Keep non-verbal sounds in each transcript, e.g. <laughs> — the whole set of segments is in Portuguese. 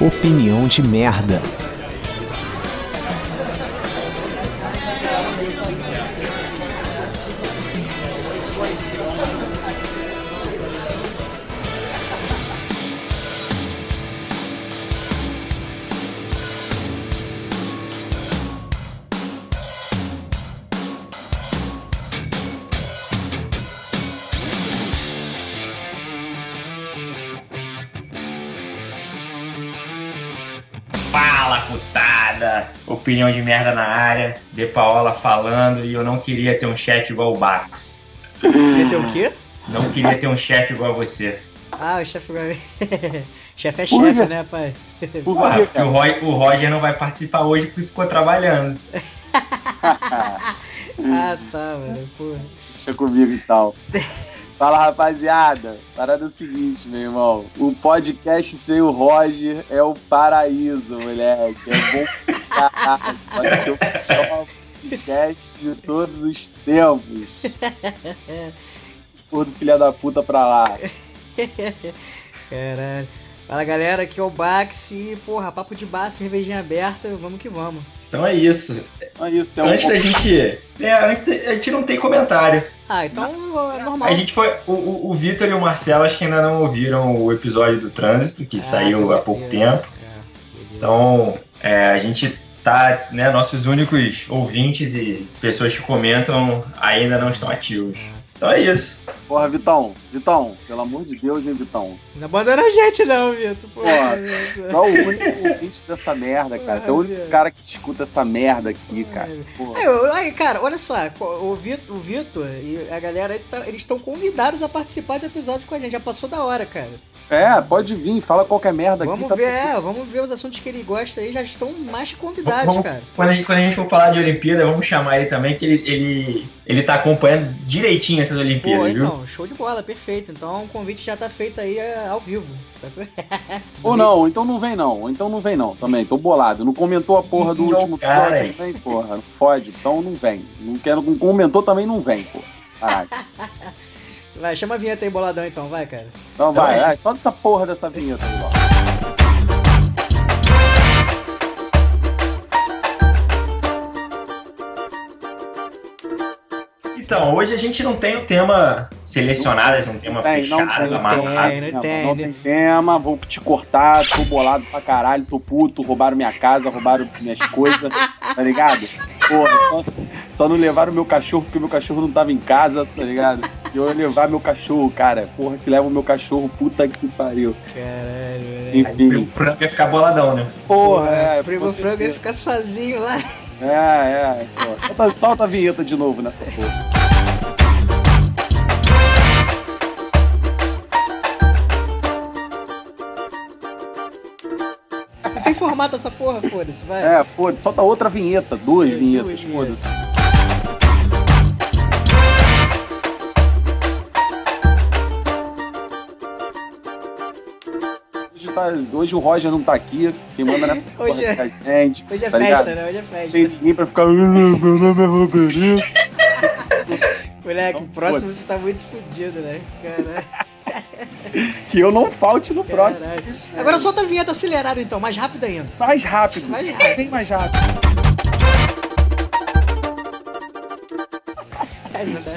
Opinião de merda. Opinião de merda na área, De Paola falando e eu não queria ter um chefe igual o Bax. Queria ter o quê? Não queria ter um chefe igual a você. Ah, o chefe agora. <laughs> chefe é chefe, né, pai? Porra, porque o, Roy- o Roger não vai participar hoje porque ficou trabalhando. <laughs> ah, tá, velho. Porra. Deixa comigo então. <laughs> Fala rapaziada, parada é o seguinte, meu irmão. O podcast sem o Roger é o paraíso, moleque. É bom caralho. Pode ser o podcast de todos os tempos. Esse porra do filha da puta pra lá. Caralho. Fala galera, aqui é o Bax e, porra, papo de bar, cervejinha aberta, vamos que vamos. Então é isso. É isso, tem um Antes da gente. É, antes da- a gente não tem comentário. Ah, então é normal. A gente foi. O, o, o Vitor e o Marcelo acho que ainda não ouviram o episódio do trânsito, que Ah, saiu há pouco tempo. É. Então, é, a gente tá, né, nossos únicos ouvintes e pessoas que comentam ainda não estão ativos. Então é isso. Porra, Vitão, Vitão, pelo amor de Deus, hein, Vitão. Não abandona a gente não, Vitor. Porra. Tu é o único ouvinte dessa merda, cara. Tu é o único cara que escuta essa merda aqui, cara. Porra. Aí, eu- aí, cara, olha só, o Vitor, o Vitor e a galera tá- eles estão convidados a participar do episódio com a gente. Já passou da hora, cara. É, pode vir, fala qualquer merda aqui. Vamos tá ver, tudo- é, vamos ver os assuntos que ele gosta aí, já estão mais que convidados, Vamos- cara. quando, a gente, quando a gente for falar de Olimpíada, vamos chamar ele também, que ele, ele, ele tá acompanhando direitinho essas Pô, Olimpíadas, viu? então, show de bola, perfeito. Então o convite já tá feito aí é, ao vivo, sabe? <laughs> Ou não, então não vem não. Ou então não vem não também. Tô bolado. Não comentou a porra do último ó, cara, episódio, não vem, porra. Fode. Então não vem. Não, quero, não comentou também não vem, porra. Caralho. <laughs> Vai, chama a vinheta aí, boladão, então, vai, cara. Então Então vai, é vai, só dessa porra dessa vinheta aí, ó. Então, hoje a gente não tem um tema selecionado, a gente não tem uma Tem, não fechada, tem, não Não, tem, não né? tem tema, vou te cortar, tô bolado pra caralho, tô puto, roubaram minha casa, roubaram minhas coisas, tá ligado? Porra, só, só não levaram meu cachorro porque meu cachorro não tava em casa, tá ligado? Eu ia levar meu cachorro, cara. Porra, se leva o meu cachorro, puta que pariu. Caralho, velho. Aí o Enfim. Primo Franco ia ficar boladão, né? Porra, é. o Primo Frango ia ficar sozinho lá. É, é. Pô, solta, solta a vinheta de novo nessa porra. Não tem formato essa porra, foda-se, vai. É, foda-se, solta outra vinheta, duas É, vinhetas, foda-se. Tá- hoje o Roger não tá aqui, quem manda nessa <laughs> Hoje é- é a gente. Hoje é tá festa, ligado? né? Hoje é festa. tem ninguém pra ficar. "Ah, Meu nome é Roberto. <laughs> Moleque, o próximo você tá muito fudido, né? Caralho. <laughs> Que eu não falte no próximo. Agora solta a vinheta acelerada então, mais rápido ainda. Mais rápido. Mais rápido. Bem mais rápido.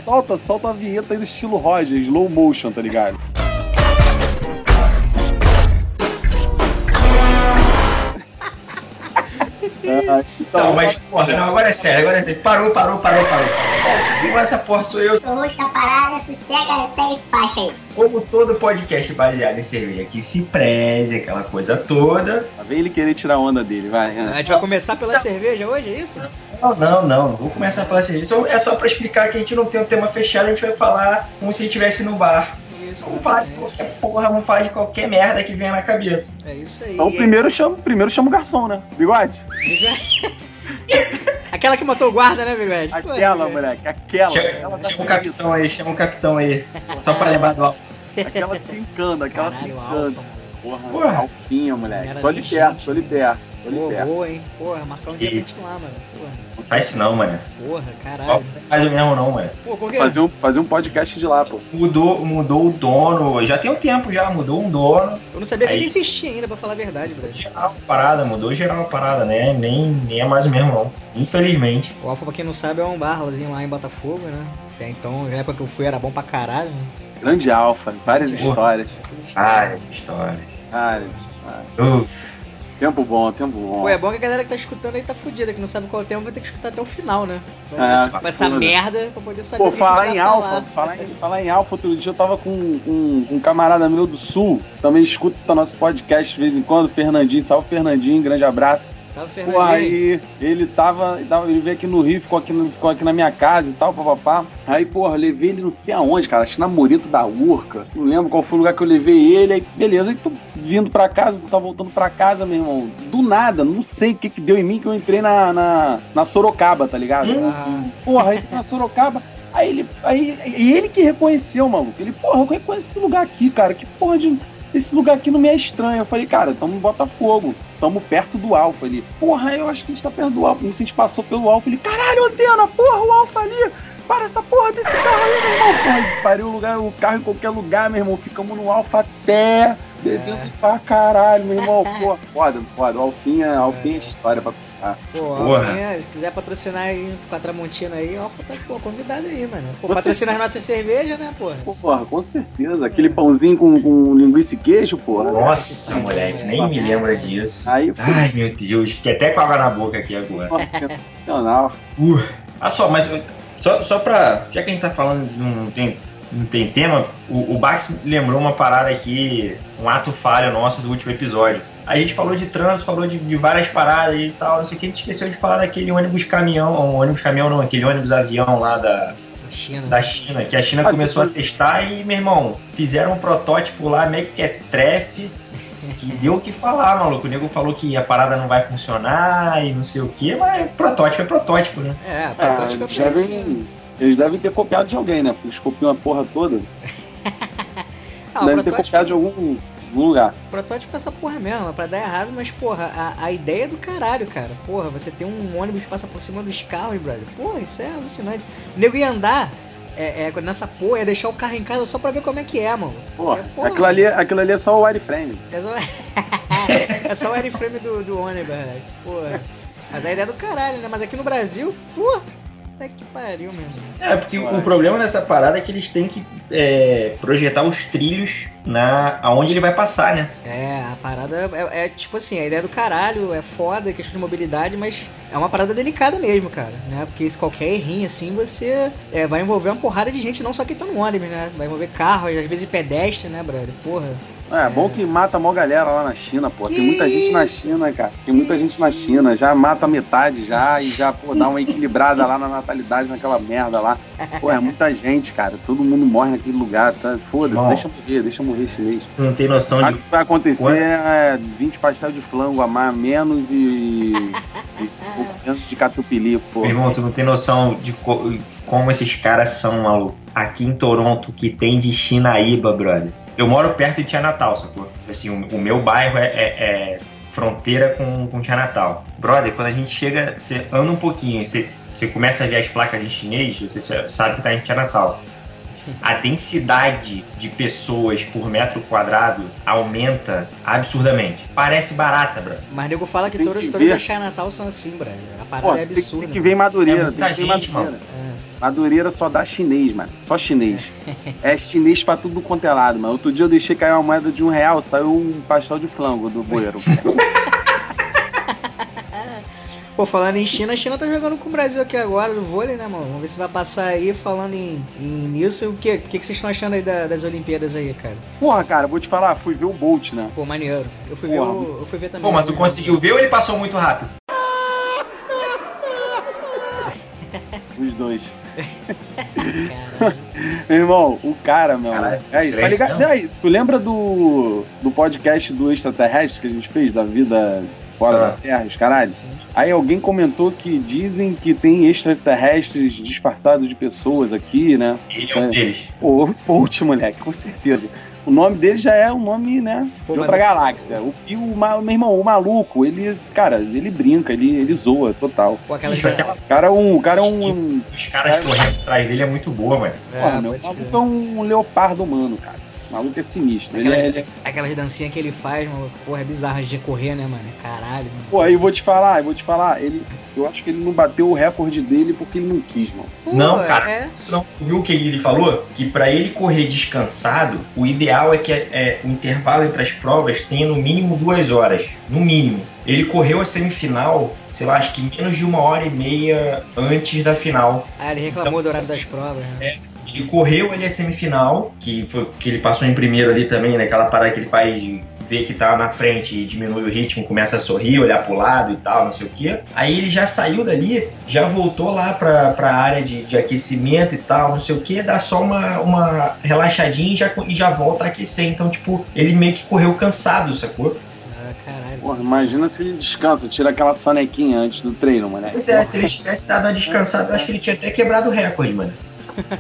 Solta, solta a vinheta aí no estilo Roger, slow motion, tá ligado? Então, mas, porra, não, agora é sério, agora é sério. Parou, parou, parou, parou. Ó, que, que essa porra sou eu? Tô roxo da parada, sossega, segue esse facho aí. Como todo podcast baseado em cerveja que se preze, aquela coisa toda. Lá vem ele querer tirar a onda dele, vai. A gente vai começar pela cerveja hoje, é isso? Não, não, não, vou começar pela cerveja. É só pra explicar que a gente não tem um tema fechado, a gente vai falar como se a gente estivesse no bar. Isso. Vamos falar de qualquer porra, vamos falar de qualquer merda que venha na cabeça. É isso aí. Então primeiro chama, primeiro chama o garçom, né? Bigode? <laughs> Aquela que matou o guarda, né, Bigode? Aquela, Pô, moleque, aquela. Chama, aquela da chama o capitão aí, chama o capitão aí. Só pra lembrar do alvo. Aquela trincando, aquela Caralho, trincando. alfa, mano. Porra, Porra. alfinha, moleque. Tô ali perto, tô ali perto. Pô, boa, hein? Porra, marcar um dia E- ir lá, mano. Porra, Não faz isso não, mano. porra Não caralho. faz o mesmo não, mano. Pô, por quê? Fazer um, fazer um podcast de lá, pô. Mudou, mudou o dono, já tem um tempo já, mudou um dono. Eu não sabia que Aí- ele existia ainda, pra falar a verdade, Brad. Geral a parada, mudou geral a parada, né? Nem, nem é mais o mesmo não. Infelizmente. O Alfa, pra quem não sabe, é um barlazinho lá em Botafogo, né? Até então, na época que eu fui, era bom pra caralho, né? Grande alfa, várias Porra. histórias. Tudo estranho. Ai, história. Várias histórias. Uf, Tempo bom, tempo bom. Pô, é bom que a galera que tá escutando aí tá fudida, que não sabe qual é o tema, vai ter que escutar até o final, né? Vai É, essa, merda pra poder saber Pô, o falar em alfa, falar. falar em, falar em alfa, outro dia eu tava com, com um camarada meu do sul, também escuta nosso podcast de vez em quando, Fernandinho, salve Fernandinho, grande abraço. Salve, Pô, Fernandinho. aí ele tava, ele veio aqui no Rio, ficou aqui, no- ficou aqui na minha casa e tal, papapá. Aí, porra, levei ele não sei aonde, cara, acho na Morito da Urca. Não lembro qual foi o lugar que eu levei ele. Aí, beleza, aí tô vindo pra casa, tá voltando pra casa, meu irmão. Do nada, não sei o que que deu em mim que eu entrei na, na, na Sorocaba, tá ligado? Ah, Porra, aí na Sorocaba. Aí ele, aí, e ele que reconheceu, maluco. Ele, porra, eu reconheço esse lugar aqui, cara. Que porra de. Esse lugar aqui não me é estranho. Eu falei, cara, tamo em Botafogo. Tamo perto do Alfa ali. Porra, eu acho que a gente tá perto do Alfa. Nisso a gente passou pelo Alfa. Ele, caralho, antena, porra, o Alfa ali. Para essa porra desse carro aí, meu irmão. Porra, parei o, lugar, o carro em qualquer lugar, meu irmão. Ficamos no Alfa até. Bebendo pra caralho, meu irmão. Porra, foda, foda. O Alfinha, Alfinha é história pra contar. pô, Porra. Alfinha, se quiser patrocinar aí com a Tramontina aí, Alfa tá pô, convidado aí, mano. Pô, Você- patrocinar as nossas cervejas, né, porra? Porra, com certeza. Aquele pãozinho com, com linguiça e queijo, porra. nossa, moleque, nem me lembra disso. Aí, Ai, meu Deus, fiquei até com água na boca aqui agora. porra, sensacional. Uh. Ah, só, mas só, só pra. Já que a gente tá falando, não tem, não tem tema, o, o Bax lembrou uma parada aqui, um ato falho nosso do último episódio. A gente falou de trânsito, falou de, de várias paradas e tal, não sei o que, a gente esqueceu de falar daquele ônibus caminhão, um ônibus caminhão não, aquele ônibus avião lá da, Na China. da China, que a China Ah, começou a testar e, meu irmão, fizeram um protótipo lá, meio que é trefe, que deu o que falar, maluco. O nego falou que a parada não vai funcionar e não sei o que, mas protótipo é protótipo, né? É, protótipo é eles, pra isso, né? devem, eles devem ter copiado de alguém, né? Porque eles copiam a porra toda. <laughs> Ah, o devem ter protótipo, copiado de algum, algum lugar. protótipo é essa porra mesmo, é pra dar errado, mas porra, a, a ideia é do caralho, cara. Porra, você tem um ônibus que passa por cima dos carros, brother. Porra, isso é alucinante. O nego ia andar é, é, nessa porra, ia deixar o carro em casa só pra ver como é que é, mano. Porra, É, porra. Aquilo, ali, aquilo ali é só o wireframe. É só, <laughs> é só o airframe do, do ônibus, velho. Porra. Mas a ideia é do caralho, né? Mas aqui no Brasil, porra, até que pariu, meu irmão. É, porque o problema dessa parada é que eles têm que é, projetar os trilhos na aonde ele vai passar, né? É, a parada é, é tipo assim, a ideia é do caralho, é foda, é questão de mobilidade, mas é uma parada delicada mesmo, cara, né? Porque se qualquer errinho assim, você é, vai envolver uma porrada de gente, não só quem tá no ônibus, né? Vai envolver carro, às vezes pedestre, né, brother? Porra. É, bom que mata a maior galera lá na China, pô. Que Tem muita gente na? China, cara. Tem muita gente na China. Já mata metade já e já, pô, dá uma <laughs> equilibrada lá na natalidade naquela merda lá. Pô, é muita gente, cara. Todo mundo morre naquele lugar, tá? Foda-se, deixa morrer, deixa morrer chinês. Tu não tem noção Mas de. o que vai acontecer Ué? é 20 pastel de flango a mais, menos e, e pouco menos de catupiry, pô. Meu irmão, tu não tem noção de co- como esses caras são, maluco. Aqui em Toronto, que tem de Chinaíba, brother. Eu moro perto de Tia Natal, sacou? Assim, o, o meu bairro é, é- é fronteira com, com Tia Natal. Brother, quando a gente chega, você anda um pouquinho, você, você começa a ver as placas em chinês, você sabe que tá em Tia Natal. A densidade de pessoas por metro quadrado aumenta absurdamente. Parece barata, brother. Mas nego fala que Tem todas, que todas ver. as Natal são assim, brother. A parada Pô, é tem, tem absurda. que ver em Madureira. É muita tem que ver em gente, Madureira. É. Madureira só dá chinês, mano. Só chinês. <laughs> É chinês pra tudo quanto é lado, mano. Outro dia eu deixei cair uma moeda de um real, saiu um pastel de flango do bueiro. <laughs> Pô, falando em China, a China tá jogando com o Brasil aqui agora no vôlei, né, mano? Vamos ver se vai passar aí falando em, em nisso. O que, que que vocês estão achando aí da- das Olimpíadas aí, cara? Porra, cara, vou te falar, fui ver o Bolt, né? Pô, maneiro. Eu fui ver, o, eu fui ver também. Pô, mas tu conseguiu ver ou ele passou muito rápido? Os dois. Meu <laughs> irmão, o cara, meu. Caralho, aí, tá silêncio, ligado? não? Aí, tu lembra do, do podcast do extraterrestre que a gente fez, da vida fora Ah. da Terra, os caralho. Sim. Aí alguém comentou que dizem que tem extraterrestres disfarçados de pessoas aqui, né? Ele é um É. deles. Pô, moleque, com certeza. O nome dele já é um nome, né? Pô, de outra é- galáxia. O, e o, meu irmão, o maluco, ele, cara, ele brinca, ele, ele zoa total. Pô, aquela Bicho, aquela- O cara é um. Cara é um. Os caras correndo atrás dele é muito boa, mano. Porra, É, meu, pode o maluco é um leopardo humano, cara. O maluco é sinistro. Ele, é- Aquelas, ele é aquelas dancinhas que ele faz, maluco, porra, é bizarro de correr, né, mano? Caralho, mano. Pô, aí eu vou te falar, eu vou te falar, ele. Eu acho que ele não bateu o recorde dele porque ele não quis, mano. Pô, não, cara, É, isso não. Viu o que ele falou? Que pra ele correr descansado, o ideal é que é, o intervalo entre as provas tenha no mínimo duas horas. No mínimo. Ele correu a semifinal, sei lá, acho que menos de uma hora e meia antes da final. ah, ele reclamou Então, do horário das provas, né? Ele correu ali a semifinal, que foi que ele passou em primeiro ali também, naquela parada que ele faz de ver que tá na frente e diminui o ritmo, começa a sorrir, olhar pro lado e tal, não sei o quê. Aí ele já saiu dali, já voltou lá pra, pra área de, de aquecimento e tal, não sei o quê, dá só uma, uma relaxadinha e já, e já volta a aquecer. Então, tipo, ele meio que correu cansado, sacou? Ah, caralho. Porra, imagina se ele descansa, tira aquela sonequinha antes do treino, moleque. Pois é, se ele tivesse dado uma descansada, eu acho que ele tinha até quebrado o recorde, mano.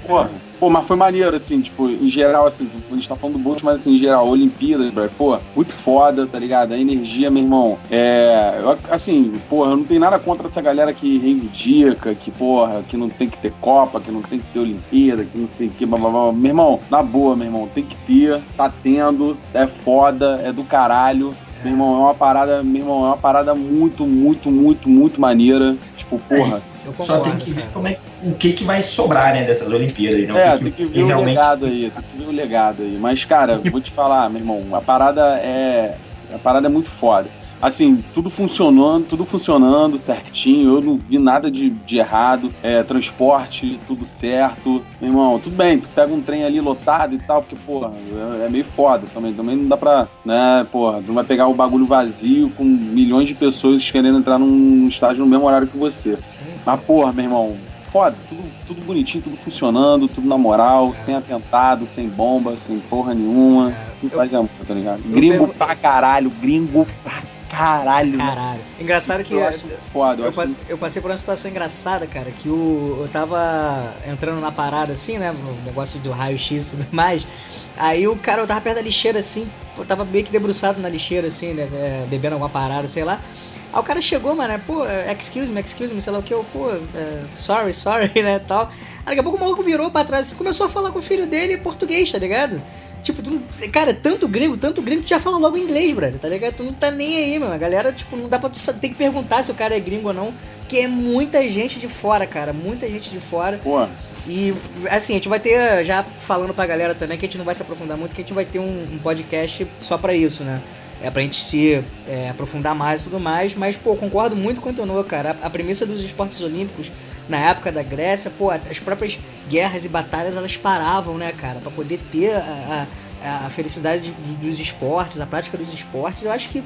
Porra. Pô, mas foi maneiro, assim, tipo, em geral, assim, a gente tá falando do Bolt, mas assim, em geral, Olimpíadas, pô, muito foda, tá ligado? A energia, meu irmão, é. eu, assim, porra, eu não tenho nada contra essa galera que reivindica, que, porra, que não tem que ter Copa, que não tem que ter Olimpíada, que não sei o que, blá, blá, blá. Meu irmão, na boa, meu irmão, tem que ter, tá tendo, é foda, é do caralho. Meu irmão, é uma parada, meu irmão, é uma parada muito, muito, muito, muito maneira. Tipo, porra. Eu Só concordo, tem que ver como é, o que, que vai sobrar, né, dessas Olimpíadas. Não? É, tem que ver o realmente legado aí, tem que ver o legado aí. Mas, cara, vou te falar, meu irmão, a parada é. A parada é muito foda. Assim, tudo funcionando, tudo funcionando certinho, eu não vi nada de, de errado. É, transporte, tudo certo. Meu irmão, tudo bem, tu pega um trem ali lotado e tal, porque, porra, é, é meio foda também. Também não dá pra, né, porra, tu não vai pegar o bagulho vazio com milhões de pessoas querendo entrar num estádio no mesmo horário que você. Sim. Mas, porra, meu irmão, foda, tudo, tudo bonitinho, tudo funcionando, tudo na moral, sem atentado, sem bomba, sem porra nenhuma. Quem Eu- faz é amor, tá ligado? eu Gringo pra caralho, gringo pra caralho. Caralho. Engraçado que Eu acho foda, eu, eu, passe- eu passei por uma situação engraçada, cara, que o, eu tava entrando na parada assim, né, no negócio do raio-x e tudo <laughs> mais. Aí o cara, eu tava perto da lixeira assim, eu tava meio que debruçado na lixeira assim, né, é, bebendo alguma parada, sei lá. Aí o cara chegou, mano, pô, excuse me, excuse me, sei lá o que, eu, pô, é, sorry, sorry, <laughs> né, tal. Aí daqui a pouco o maluco virou pra trás e começou a falar com o filho dele em português, tá ligado? Tipo, tu cara, tanto gringo, tanto gringo, tu já fala logo inglês, brother, tá ligado? Tu não tá nem aí, mano. A galera, tipo, não dá pra tu ter que perguntar se o cara é gringo ou não, porque é muita gente de fora, cara, muita gente de fora. Porra, E, assim, a gente vai ter, já falando pra galera também, que a gente não vai se aprofundar muito, que a gente vai ter um, um podcast só pra isso, né? É pra gente se é, aprofundar mais e tudo mais, mas, pô, concordo muito com o Antonio, cara. A, a premissa dos esportes olímpicos, na época da Grécia, pô, as próprias guerras e batalhas, elas paravam, né, cara? Pra poder ter a, a, a felicidade de- de- dos esportes, a prática dos esportes. Eu acho que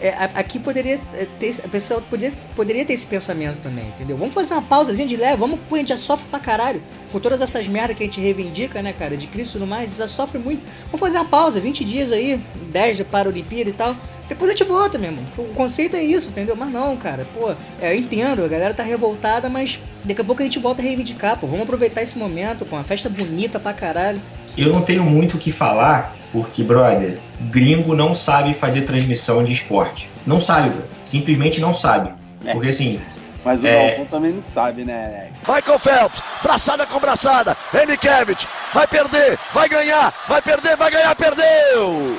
é, aqui poderia ter, a pessoa poderia, poderia ter esse pensamento também, entendeu? Vamos fazer uma pausazinha de leve, vamos, pô, a gente já sofre pra caralho com todas essas merdas que a gente reivindica, né, cara, de Cristo e tudo mais, já sofre muito. Vamos fazer uma pausa, 20 dias aí, 10 de para a Olimpíada e tal. Depois a gente volta, meu irmão. O conceito é isso, entendeu? Mas não, cara, pô, é, eu entendo, a galera tá revoltada, mas daqui a pouco a gente volta a reivindicar, pô. Vamos aproveitar esse momento, pô, uma festa bonita pra caralho. Eu não tenho muito o que falar, porque, brother, gringo não sabe fazer transmissão de esporte. Não sabe, bro. Simplesmente não sabe. É. Porque assim, mas o É. Galvão também não sabe, né? Michael Phelps, braçada com braçada, Henriquevich, vai perder, vai ganhar, vai perder, vai ganhar, perdeu!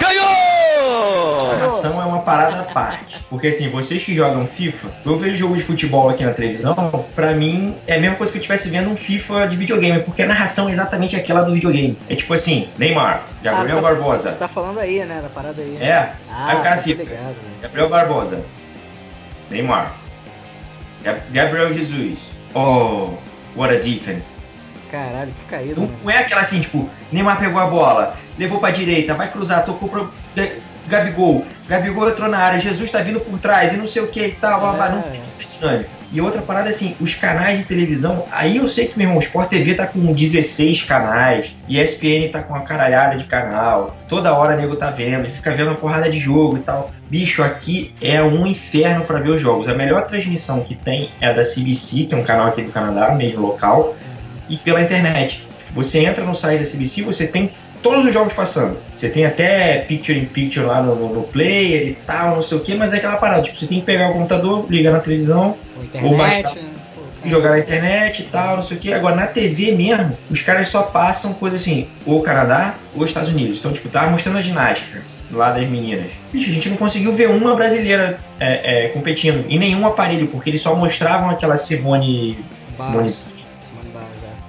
Ganhou! narração é uma parada à parte. Porque assim, vocês que jogam FIFA, eu vejo jogo de futebol aqui na televisão, pra mim é a mesma coisa que eu estivesse vendo um FIFA de videogame, porque a narração é exatamente aquela do videogame. É tipo assim, Neymar, Gabriel Ah, tá- Barbosa. Tá falando aí, né, da parada aí. É, Ah, aí o cara tô fica. ligado, né? Gabriel Barbosa. Neymar. Gab- Gabriel Jesus. Oh, what a defense. Caralho, que caído, Não, não é aquela assim, tipo, Neymar pegou a bola, levou pra direita, vai cruzar, tocou pro Ga- Gabigol. Gabigol entrou na área, Jesus tá vindo por trás e não sei o que e tal. blá, blá. Não É. tem essa dinâmica. E outra parada assim, os canais de televisão, aí eu sei que, meu irmão, o Sport TV tá com 16 canais, e a ESPN tá com uma caralhada de canal, toda hora o nego tá vendo, fica vendo uma porrada de jogo e tal. Bicho, aqui é um inferno para ver os jogos. A melhor transmissão que tem é a da CBC, que é um canal aqui do Canadá, mesmo local, e pela internet. Você entra no site da CBC, você tem todos os jogos passando. Você tem até picture in picture lá no, no, no player e tal, não sei o que, mas é aquela parada. Tipo, você tem que pegar o computador, ligar na televisão, Ou Ou baixar. né? Jogar na internet e tal, não sei o que. Agora, na TV mesmo, os caras só passam coisa assim, ou Canadá ou Estados Unidos. Então, tipo, tava mostrando a ginástica lá das meninas. Bicho, a gente não conseguiu ver uma brasileira é, é, competindo em nenhum aparelho, porque eles só mostravam aquela Simone. Simone.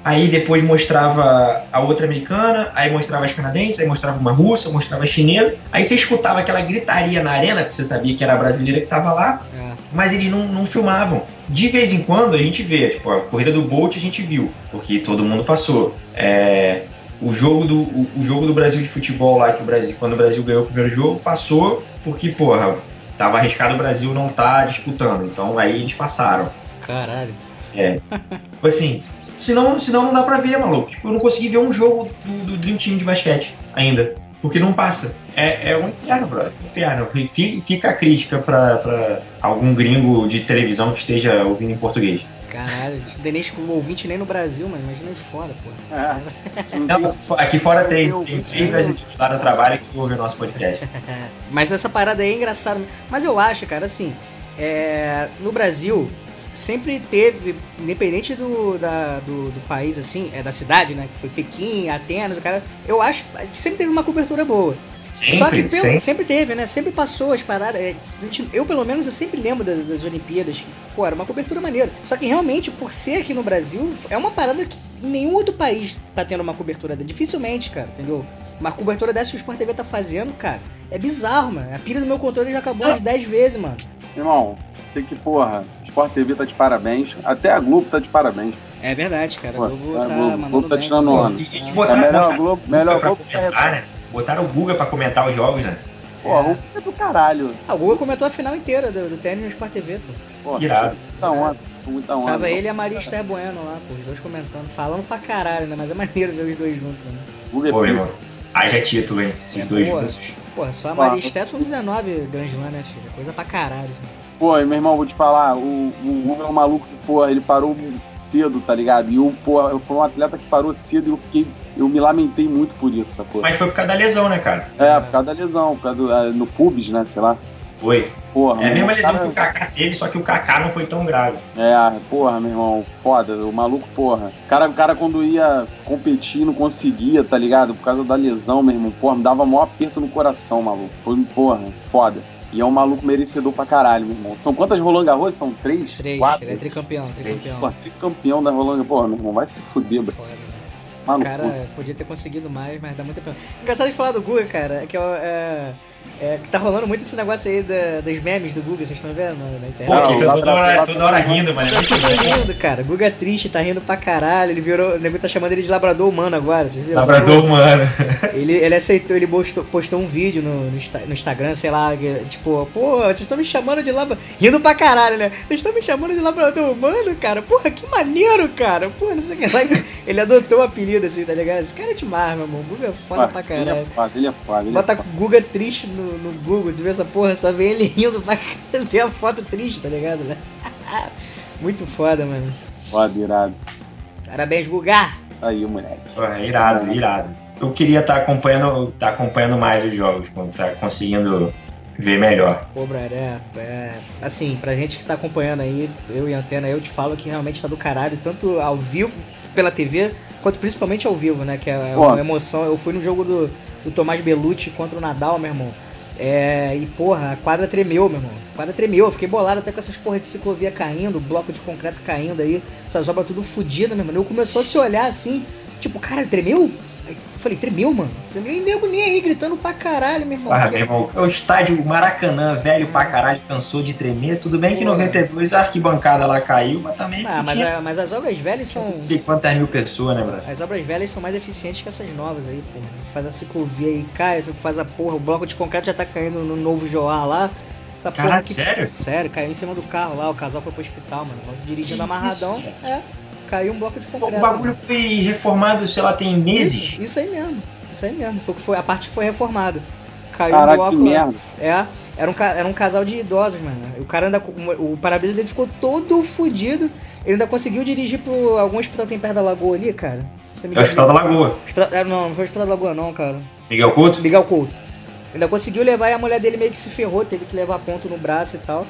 Aí depois mostrava a outra americana, aí mostrava as canadenses, aí mostrava uma russa, mostrava a chinesa. Aí você escutava aquela gritaria na arena, porque você sabia que era a brasileira que tava lá, É. mas eles não, não filmavam. De vez em quando a gente vê, tipo, a corrida do Bolt a gente viu, porque todo mundo passou. É, o, jogo do, o, o jogo do Brasil de futebol lá, que o Brasil, quando o Brasil ganhou o primeiro jogo, passou porque, porra, tava arriscado o Brasil não tá disputando. Então aí eles passaram. Caralho. Tipo assim, senão, senão não dá pra ver, maluco. Tipo, eu não consegui ver um jogo do, do Dream Team de basquete ainda. Porque não passa. É, é um inferno, brother. Inferno. Fi- Fica a crítica pra, pra algum gringo de televisão que esteja ouvindo em português. Caralho. O Denise com ouvinte nem no Brasil, mas imagina aí fora, pô. É. Não, aqui fora tem, tem três brasileiros lá no trabalho que ouvem o nosso podcast. <laughs> Mas essa parada aí é engraçada. Mas eu acho, cara, assim, é, no Brasil sempre teve, independente do, da- do, do país, assim, é da cidade, né? Que foi Pequim, Atenas, o cara. Eu acho que sempre teve uma cobertura boa. Só que Sempre, pelo- sempre. sempre teve, né? Sempre passou as paradas. é, Eu, pelo menos, eu sempre lembro das, das Olimpíadas. Pô, era uma cobertura maneira. Só que realmente, por ser aqui no Brasil, é uma parada que em nenhum outro país tá tendo uma cobertura. Dificilmente, cara, entendeu? Uma cobertura dessa que o Sport TV tá fazendo, cara, é bizarro, mano. A pilha do meu controle já acabou umas 10 vezes, mano. Irmão, sei que, porra, Sport TV tá de parabéns. Até a Globo tá de parabéns. É verdade, cara. Pô, Globo a tá Globo- mandando Globo tá bem. tirando Pô, onda. E, e É. botaram, É melhor botaram Globo- o Guga melhor Globo comentar, né? Botaram o Guga pra comentar os jogos, né? Porra, o é do caralho. Ah, o Google comentou a final inteira do, do tênis no Sport TV, pô. Porra, Irado. Muita onda, muita onda. Tava ele e a Maria Esther Bueno lá, pô, os dois comentando, falando pra caralho, né? Mas é maneiro ver os dois juntos, né? Guga é Pô, irmão. Haja título, hein? Esses É, dois boa. russos. Porra, só a Ah. Maria Esther são 19 Grand Slam, né, filho? Coisa pra caralho. Pô, e meu irmão, vou te falar, o, o Guga é um maluco que, porra, ele parou cedo, tá ligado? E eu, porra, eu fui um atleta que parou cedo e eu fiquei. Eu me lamentei muito por isso, sacou? Mas foi por causa da lesão, né, cara? É, por causa da lesão, por causa do. ah, no pubis, né? Sei lá. Foi. Porra. É a mesma lesão cara- que o Kaká teve, só que o Kaká não foi tão grave. É, porra, meu irmão, foda, o maluco, porra. O cara, o cara quando ia competir não conseguia, tá ligado? Por causa da lesão, meu irmão, porra, me dava maior aperto no coração, maluco. Foi, porra, foda. E é um maluco merecedor pra caralho, meu irmão. São quantas Roland Garros? São três? Três, Quatro? ele é tricampeão, tricampeão. Porra, tricampeão da Roland Porra, meu irmão, vai se fuder, bro. Foda, né? O Maluco. cara podia ter conseguido mais, mas dá muita pena. Engraçado de falar do Guga, cara, é que é, é, é que tá rolando muito esse negócio aí da, dos memes do Guga, vocês estão vendo na, Pô, internet? Não, que toda, hora, lá toda hora rindo, mano. Muito Tá rindo, cara. Guga é triste, tá rindo pra caralho. Ele virou. O nego tá chamando ele de labrador humano agora, vocês viram? Labrador, mano. Ele, ele aceitou, ele postou, postou um vídeo no, no, Insta- no Instagram, sei lá, tipo, pô, vocês estão me chamando de labrador. Rindo pra caralho, né? Vocês estão me chamando de labrador humano, cara? Porra, que maneiro, cara. Porra, não sei o que lá. Ele adotou o apelido assim, tá ligado? Esse cara é demais, meu irmão. Guga é foda pra Ele é caralho. foda, ele é foda. Ele Bota é foda. Guga triste no, no Google, tu vê essa porra, só vê ele rindo pra. <laughs> Tem a foto triste, tá ligado, né? <laughs> Muito foda, mano. Foda, irado. Parabéns, Guga! Aí, moleque. É irado, irado. Eu queria estar acompanhando, tá acompanhando mais os jogos, quando tá conseguindo ver melhor. Pô, é, é. Assim, pra gente que tá acompanhando aí, eu e a Antena, eu te falo que realmente tá do caralho, tanto ao vivo, pela TV, quanto principalmente ao vivo, né? Que é Pô. uma emoção. Eu fui no jogo do, do Tomás Belucci contra o Nadal, meu irmão. É, e porra, a quadra tremeu, meu irmão. A quadra tremeu. Eu fiquei bolado até com essas porra de ciclovia caindo, bloco de concreto caindo aí, essas obras tudo fodidas, meu irmão. Eu começou a se olhar assim, tipo, cara, tremeu? Eu falei, tremeu, mano? Tremeu e nego nem aí, gritando pra caralho, meu irmão. Ah, meu irmão, o estádio Maracanã, velho pra caralho, cansou de tremer. Tudo bem que em Porra. 92 a arquibancada lá caiu, mas também Ah, mas, a- mas as obras velhas são. não sei quantas mil pessoas, né, brother? As obras velhas são mais eficientes que essas novas aí, porra. Faz a ciclovia aí, cai, faz a porra, o bloco de concreto já tá caindo no novo Joar lá. Essa Caralho, que... sério? Sério, caiu em cima do carro lá, o casal foi pro hospital, mano. Dirigindo Que amarradão. isso, é. Caiu um bloco de concreto. O bagulho foi reformado, sei lá, tem meses. Isso, isso aí mesmo. Isso aí mesmo. Foi, foi a parte que foi reformada. Caiu um Caraca, bloco. que merda. É. Era um, era um casal de idosos, mano. O cara ainda. O para-brisa dele ficou todo fudido. Ele ainda conseguiu dirigir pro algum hospital que tem perto da lagoa ali, cara. Você me É o Hospital da Lagoa. Hospital- é, Não, não foi o Hospital da Lagoa, não, cara. Miguel Couto? Miguel Couto. Ainda conseguiu levar e a mulher dele meio que se ferrou, teve que levar ponto no braço e tal.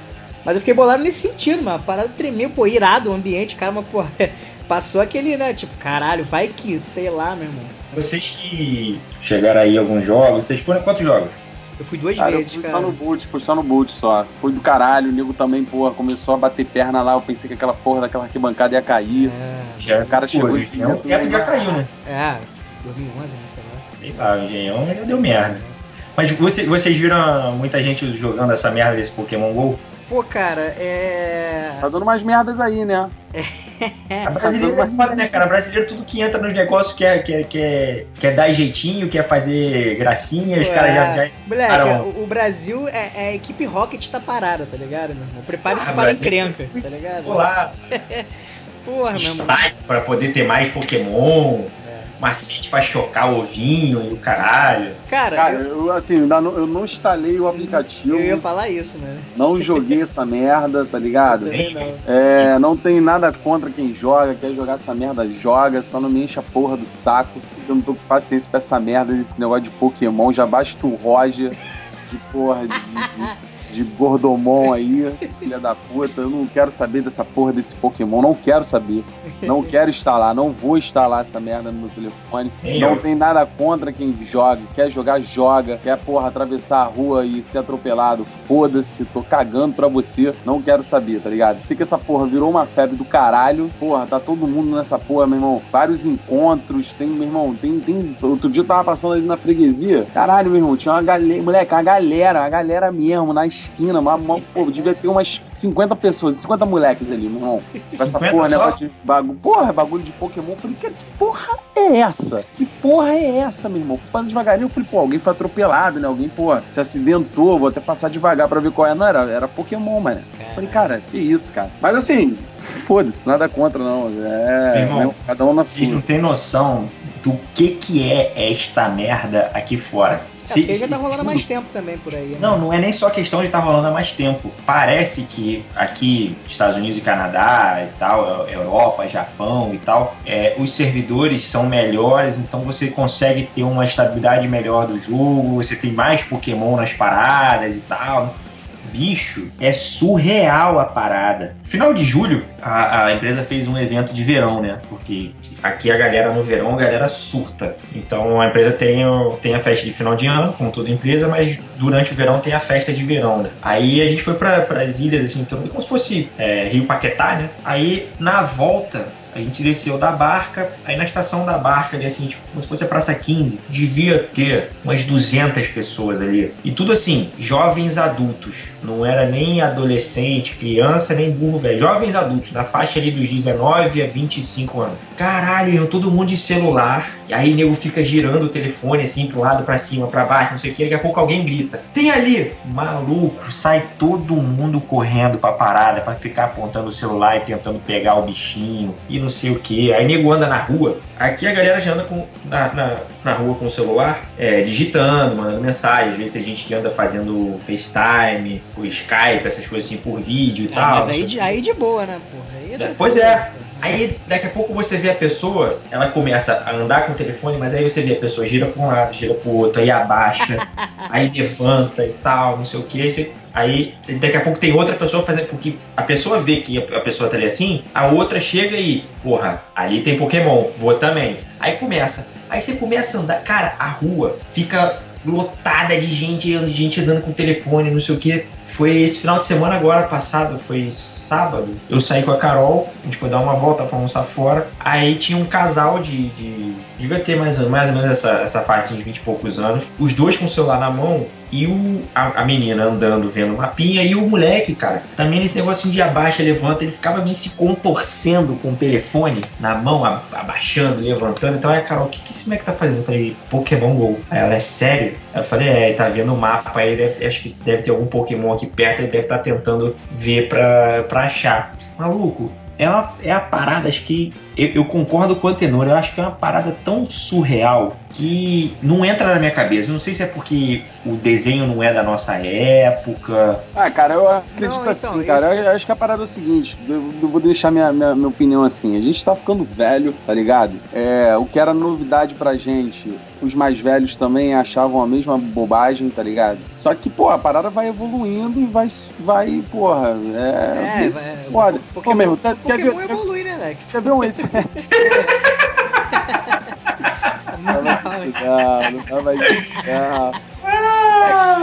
Mas eu fiquei bolado nesse sentido, mano. A parada tremeu, pô, irado o ambiente, cara, mas, pô, <laughs> passou aquele, né? Tipo, caralho, vai que, sei lá, meu irmão. Vocês que chegaram aí alguns jogos, vocês foram em quantos jogos? Eu fui duas Cara, eu vezes, fui cara. só no boot, fui só no boot só. Fui do caralho, o nego também, porra, começou a bater perna lá. Eu pensei que aquela porra daquela arquibancada ia cair. Já, O cara chegou o teto já caiu, né? É, 2011, né, sei lá. Sei lá, o Engenhão já deu merda. Mas você- vocês viram muita gente jogando essa merda desse Pokémon GO? Pô, cara, é. Tá dando umas merdas aí, né? A brasileira é foda, né, cara? A brasileira, tudo que entra nos negócios quer, quer, quer, quer dar jeitinho, quer fazer gracinha, os É. caras já, já. Moleque, Cara, o, Brasil é, é a equipe Rocket tá parada, tá ligado, meu irmão? Prepare-se Ah, para a encrenca, tá ligado? Foi lá, <laughs> Porra, meu irmão. pra poder ter mais Pokémon, macete pra chocar o ovinho e o caralho. Cara, Cara, eu, eu assim, eu não instalei o aplicativo, eu ia falar isso, né? não joguei essa merda, tá ligado? Também não. É, não tem nada contra quem joga, quer jogar essa merda, joga, só não me enche a porra do saco. Eu não tô com paciência pra essa merda desse negócio de Pokémon, já basta o Roger de porra de, de, de Gordomon aí, filha da puta. Eu não quero saber dessa porra desse Pokémon, não quero saber. Não quero instalar, não vou instalar essa merda no meu telefone. Não tem nada contra quem joga, quer jogar, joga, quer porra atravessar a rua e ser atropelado, foda-se, tô cagando pra você, não quero saber, tá ligado? Sei que essa porra virou uma febre do caralho, porra, tá todo mundo nessa porra, meu irmão. Vários encontros, tem, meu irmão, tem, tem. Outro dia eu tava passando ali na freguesia, caralho, meu irmão, tinha uma galera, moleque, uma galera, uma galera mesmo, na esquina, uma, uma, pô, devia ter umas 50 pessoas, 50 moleques ali, meu irmão. Com essa 50 porra, só? negócio de bagulho. Porra, bagulho de Pokémon. Eu falei, cara, que porra é essa? Que porra é essa, meu irmão? Fui passando devagarinho, eu falei, pô, alguém foi atropelado, né? Alguém, pô, se acidentou, vou até passar devagar pra ver qual é. Não, era, era Pokémon, mano. Eu falei, cara, que isso, cara. Mas assim, foda-se, nada contra, não. É, Meu irmão, né, cada um na Vocês sua. não têm noção do que que é esta merda aqui fora. É, Se- porque já tá se- rolando há se- mais tempo também por aí. né? Não, não é nem só questão de estar rolando há mais tempo. Parece que aqui, Estados Unidos e Canadá e tal, Eu- Europa, Japão e tal, é, os servidores são melhores, então você consegue ter uma estabilidade melhor do jogo, você tem mais Pokémon nas paradas e tal. Bicho, é surreal a parada. Final de julho, a, a empresa fez um evento de verão, né? Porque aqui a galera no verão, a galera surta. Então a empresa tem, tem a festa de final de ano, como toda empresa, mas durante o verão tem a festa de verão, né? Aí a gente foi para as ilhas, assim, então, como se fosse é, Rio Paquetá, né? Aí na volta. A gente desceu da barca, aí na estação da barca ali, assim, tipo, como se fosse a Praça 15, devia ter umas 200 pessoas ali. E tudo assim, jovens adultos. Não era nem adolescente, criança, nem burro velho. Jovens adultos, na faixa ali dos 19 a 25 anos. Caralho, todo mundo de celular. E aí o nego fica girando o telefone assim, pro lado, pra cima, pra baixo, não sei o que. Daqui a pouco alguém grita: Tem ali! Maluco, sai todo mundo correndo pra parada, pra ficar apontando o celular e tentando pegar o bichinho e não sei o que. Aí nego anda na rua. Aqui a galera já anda com, na, na, na rua com o celular, é, digitando, mandando mensagem. Às vezes tem gente que anda fazendo FaceTime, o Skype, essas coisas assim por vídeo e Ah, tal. mas aí, de- aí de boa, né, porra? Aí É, pois é. Aí daqui a pouco você vê a pessoa, ela começa a andar com o telefone, mas aí você vê a pessoa gira para um lado, gira para o outro, aí abaixa, <laughs> aí levanta e tal, não sei o que. Aí, você- aí daqui a pouco tem outra pessoa fazendo, porque a pessoa vê que a pessoa tá ali assim, a outra chega e, porra, ali tem Pokémon, vou também. Aí começa. Aí você começa a andar, cara, a rua fica lotada de gente, de gente andando com o telefone, não sei o que. Foi esse final de semana agora passado, foi sábado. Eu saí com a Carol, a gente foi dar uma volta, foi almoçar fora. Aí tinha um casal de. de devia ter mais, mais ou menos essa, essa faixa assim, de 20 e poucos anos. Os dois com o celular na mão e o, a, a menina andando, vendo o mapinha, e o moleque, cara, também nesse negocinho de abaixa, levanta, ele ficava meio se contorcendo com o telefone na mão, a- abaixando, levantando. Então aí a Carol, o que, que esse moleque tá fazendo? Eu falei, Pokémon GO. Aí ela, é sério? Eu falei, é, tá vendo o mapa aí, deve- acho que deve ter algum Pokémon aqui perto, ele deve estar tentando ver pra, pra achar. Maluco, é, uma, é a parada, acho que. Eu, eu concordo com o Antenor, eu acho que é uma parada tão surreal que não entra na minha cabeça. Eu não sei se é porque o desenho não é da nossa época. Ah, cara, eu acredito Não, então, assim, cara. esse- Eu acho que a parada é o seguinte: eu, eu vou deixar minha, minha, minha opinião assim. A gente tá ficando velho, tá ligado? É, o que era novidade pra gente, os mais velhos também achavam a mesma bobagem, tá ligado? Só que, pô, a parada vai evoluindo e vai, vai porra. É. É, vai- foda. o Pô, mesmo, tá- quer ver- Pokémon evolui, né, Leque? Quer ver um esse? <laughs> Não vai isso não, não vai isso não.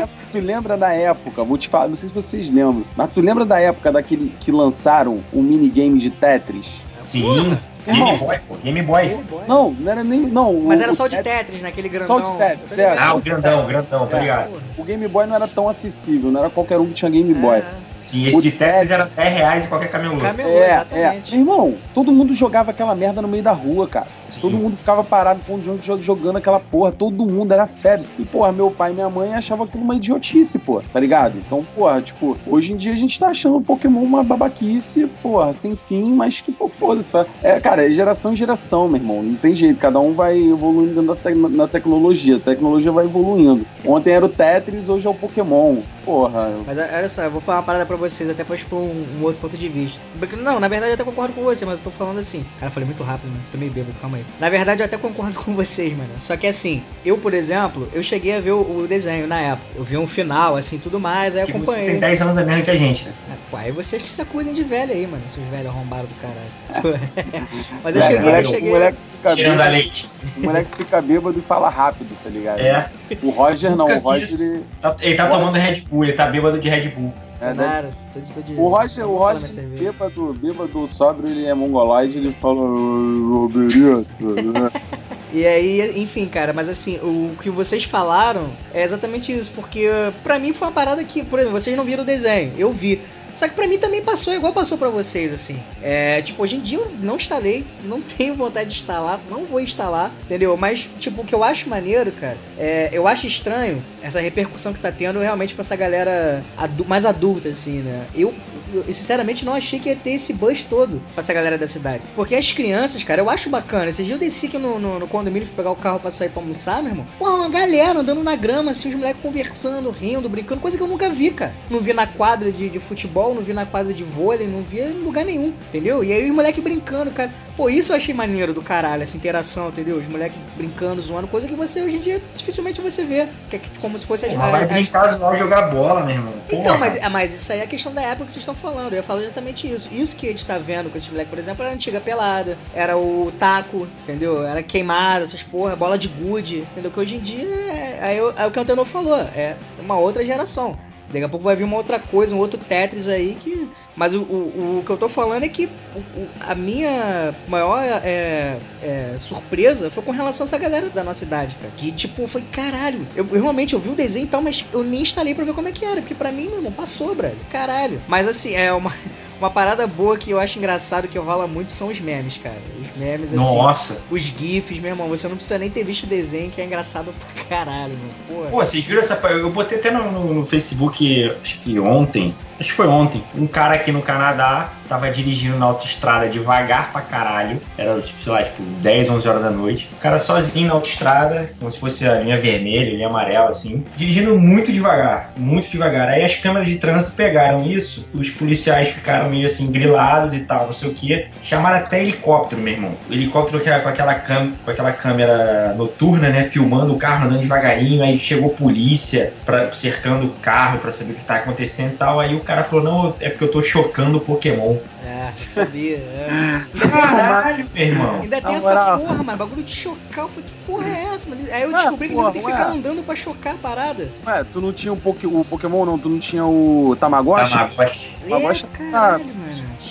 É, tu lembra da época, vou te falar, não sei se vocês lembram, mas tu lembra da época daquele que lançaram um minigame de Tetris? Sim. Porra, Game. Boy, pô. Game Boy. Não, não era nem. Não, Mas o- era só o de Tetris- naquele grandão. Só o de Tetris, Tá ligado? é. Ah, o grandão, o grandão, tá É. ligado? O Game Boy não era tão acessível, não era qualquer um que tinha Game Boy. É, Sim, esse O de Tetris era 10 reais em qualquer camelô. Camelô, É, é. exatamente. Meu irmão, todo mundo jogava aquela merda no meio da rua, cara. Sim. Todo mundo ficava parado com o jogo jogando aquela porra. Todo mundo era febre. E, porra, meu pai e minha mãe achavam aquilo uma idiotice, pô. Tá ligado? Então, porra, tipo, hoje em dia a gente tá achando o Pokémon uma babaquice, porra, sem fim, mas que, pô, foda-se. É, cara, é geração em geração, meu irmão. Não tem jeito. Cada um vai evoluindo da tec- na tecnologia. A tecnologia vai evoluindo. Ontem era o Tetris, hoje é o Pokémon. Porra. Mas olha só, eu vou falar uma parada pra vocês, até pra expor um, um outro ponto de vista. Não, na verdade eu até concordo com você, mas eu tô falando assim. Cara, eu falei muito rápido, mano. Tô meio bêbado, calma Na verdade eu até concordo com vocês, mano. Só que assim, eu, por exemplo, eu cheguei a ver o, o desenho na época. Eu vi um final, assim, tudo mais, aí Que você acompanhei. tem 10 anos a menos que a gente, né? Ah, Pô, aí vocês que se acusem de velho aí, mano. Seus velhos arrombados do caralho. <laughs> Mas eu É, cheguei, é, eu O cheguei. moleque fica Tirando a bêbado, leite. o moleque fica bêbado e fala rápido, tá ligado? É. O Roger não, o Roger ele. Tá- Ele tá tomando Red Bull, ele tá bêbado de Red Bull. É, ser. tô de, tô de, O Roger, o Roger bêbado, bêbado sóbrio, ele é mongoloide, ele fala. "Ô, Roberto, né?" <laughs> E aí, enfim, cara, mas assim, o que vocês falaram é exatamente isso, porque pra mim foi uma parada que, por exemplo, vocês não viram o desenho, eu vi. Só que pra mim também passou igual passou pra vocês, assim. É, tipo, hoje em dia eu não instalei, não <laughs> tenho vontade de instalar, não vou instalar, entendeu? Mas, tipo, o que eu acho maneiro, cara, é, eu acho estranho essa repercussão que tá tendo realmente pra essa galera adu- mais adulta, assim, né? Eu, eu, sinceramente, não achei que ia ter esse buzz todo pra essa galera da cidade. Porque as crianças, cara, eu acho bacana. Esse dia eu desci aqui no, no, no condomínio, fui pegar o carro pra sair pra almoçar, meu irmão. Pô, uma galera andando na grama, assim, os moleques conversando, rindo, brincando, coisa que eu nunca vi, cara. Não vi na quadra de, de futebol, não vi na quadra de vôlei, não vi em lugar nenhum, entendeu? E aí os moleques brincando, cara. Pô, isso eu achei maneiro do caralho, essa interação, entendeu? Os moleques brincando, zoando, coisa que você hoje em dia dificilmente você vê. Que é como se fosse as, Porra, vai as, brincar lá jogar bola, meu irmão. então, Porra. mas, mas isso aí é a questão da época que vocês estão falando. Eu ia falar exatamente isso. Isso que a gente tá vendo com esses moleques, por exemplo, era a antiga pelada, era o taco, entendeu? Era queimado, essas porra, bola de gude, entendeu? Que hoje em dia é, é, é o que o Antenor falou, é uma outra geração. Daqui a pouco vai vir uma outra coisa, um outro Tetris aí que. Mas o, o, o que eu tô falando é que o- a minha maior é, é, surpresa foi com relação a essa galera da nossa idade, cara. Que tipo, foi caralho. Eu, eu realmente eu vi o desenho e tal, mas eu nem instalei pra ver como é que era. Porque pra mim, irmão, passou, brother. Caralho. Mas assim, é uma. <laughs> Uma parada boa que eu acho engraçado que rola muito são os memes, cara. Os memes, assim. Nossa. Os GIFs, meu irmão. Você não precisa nem ter visto o desenho, que é engraçado pra caralho. Porra. Pô, vocês viram essa. Eu botei até no, no- no Facebook, acho que ontem. Acho que foi ontem. Um cara aqui no Canadá tava dirigindo na autoestrada devagar pra caralho. Era, tipo, sei lá, tipo, 10, 11 horas da noite. O cara sozinho na autoestrada, como se fosse a linha vermelha, a linha amarela, assim. Dirigindo muito devagar, muito devagar. Aí as câmeras de trânsito pegaram isso, os policiais ficaram meio assim, grilados e tal, não sei o que. Chamaram até helicóptero, meu irmão. Helicóptero que era com aquela, cam com aquela câmera noturna, né, filmando o carro andando devagarinho. Aí chegou polícia pra, cercando o carro pra saber o que tá acontecendo e tal. Aí o cara falou: Não, é porque eu tô chocando o Pokémon. É, eu sabia. É. Ainda tem essa, Caralho, meu irmão. ainda tem essa porra, mano. Bagulho de chocar. Eu falei, que porra é essa, mano? Aí eu descobri que porra, ele tem que ficar ué. andando pra chocar a parada. Ué, tu não tinha um Poké- o Pokémon, não? Tu não tinha o Tamagotchi? Tamagotchi. Tamagotchi É, caralho, mano.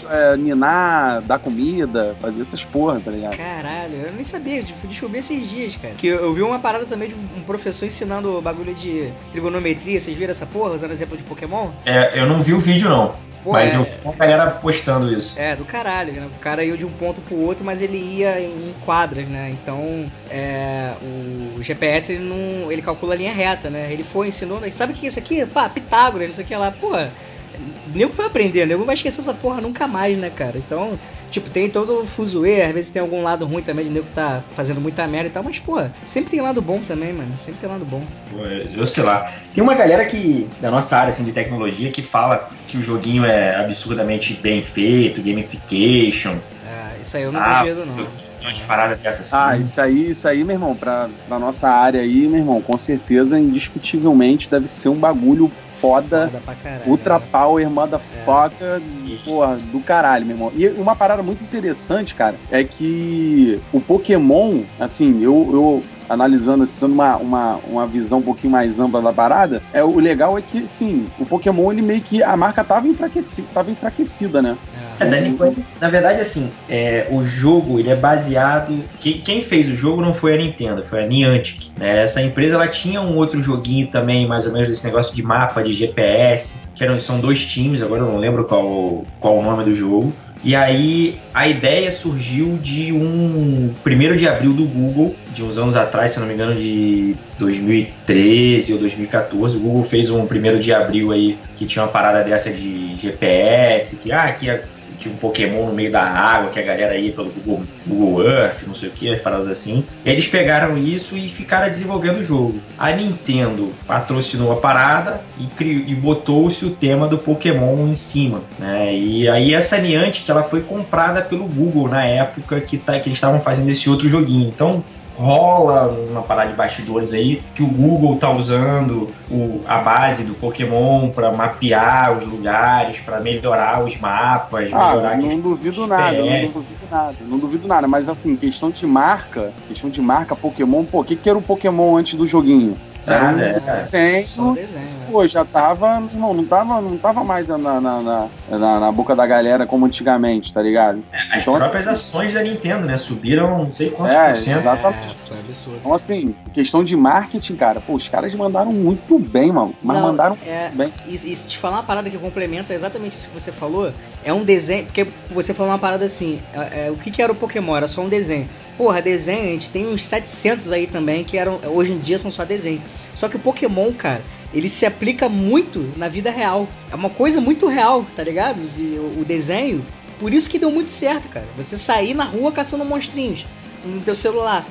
É, ninar, dar comida, fazer essas porra, tá ligado? Caralho, eu nem sabia, descobrir esses dias, cara. Que eu, eu vi uma parada também de um professor ensinando o bagulho de trigonometria. Vocês viram essa porra, usando exemplo de Pokémon? É, eu não vi o vídeo, não. Pô, mas é, eu vi uma galera postando isso. É, do caralho, né? O cara ia de um ponto pro outro, mas ele ia em quadras, né? Então, é, o, GPS ele não. ele calcula a linha reta, né? Ele foi, ensinou, né? sabe o que é isso aqui? Pá, Pitágoras, isso aqui lá, pô. O nego foi aprendendo, o nego vai esquecer essa porra nunca mais, né, cara? Então, tipo, tem todo o fuzuê, às vezes tem algum lado ruim também de nego que tá fazendo muita merda e tal, mas, pô, sempre tem lado bom também, mano. Sempre tem lado bom. Pô, Eu sei lá. Tem uma galera que, da nossa área assim, de tecnologia que fala que o joguinho é absurdamente bem feito, gamification. É, isso aí eu não Ah, sei não. Umas paradas dessas assim. Ah, isso aí, isso aí, meu irmão, pra, pra nossa área aí, meu irmão, com certeza, indiscutivelmente, deve ser um bagulho foda. Foda pra caralho. Ultra né? Power Motherfucker, porra, do caralho, meu irmão. E uma parada muito interessante, cara, é que o Pokémon, assim, eu, eu analisando, dando uma, uma, uma visão um pouquinho mais ampla da parada, é, o legal é que, sim, o Pokémon, ele meio que, a marca tava, enfraqueci, tava enfraquecida, né? É, Dani, foi- na verdade, assim, é, o jogo ele é baseado. Quem, quem fez o jogo não foi a Nintendo, foi a Niantic. né? Essa empresa ela tinha um outro joguinho também, mais ou menos desse negócio de mapa, de GPS, que eram, são dois times, agora eu não lembro qual, qual o nome do jogo. E aí a ideia surgiu de um 1 de abril do Google, de uns anos atrás, se não me engano, de 2013 ou 2014. O Google fez um 1 de abril aí que tinha uma parada dessa de GPS, que ah, que tinha um Pokémon no meio da água, que a galera ia pelo Google, Google Earth, não sei o que, paradas assim. Eles pegaram isso e ficaram desenvolvendo o jogo. A Nintendo patrocinou a parada e, criou, e botou-se o tema do Pokémon em cima, né? E aí essa Niantic, ela foi comprada pelo Google na época que, tá, que eles estavam fazendo esse outro joguinho. Então rola uma parada de bastidores aí que o Google tá usando o- a base do Pokémon para mapear os lugares, para melhorar os mapas, Ah, melhorar não duvido do nada, não duvido nada, não duvido nada, mas assim, questão de marca, questão de marca Pokémon, pô, o que, que era o Pokémon antes do joguinho? Era um é. desenho, Só desenho, né? Pô, já tava, não, não tava, não tava mais na, na, na, na- na boca da galera como antigamente, tá ligado? As Então, próprias ações da Nintendo, né? Subiram não sei quantos É, por cento. exatamente. É, absurdo. Então, assim, questão de marketing, cara, pô, os caras mandaram muito bem, mano, mas Não, mandaram é, bem. E, e se te falar uma parada que complementa exatamente isso que você falou, é um desenho. Porque você falou uma parada assim: é, é, o que, que era o Pokémon? Era só um desenho. Porra, desenho, a gente tem uns 700 aí também que eram, hoje em dia são só desenho. Só que o Pokémon, cara, ele se aplica muito na vida real. É uma coisa muito real, tá ligado? De, o, o desenho. Por isso que deu muito certo, cara. Você sair na rua caçando monstrinhos no teu celular.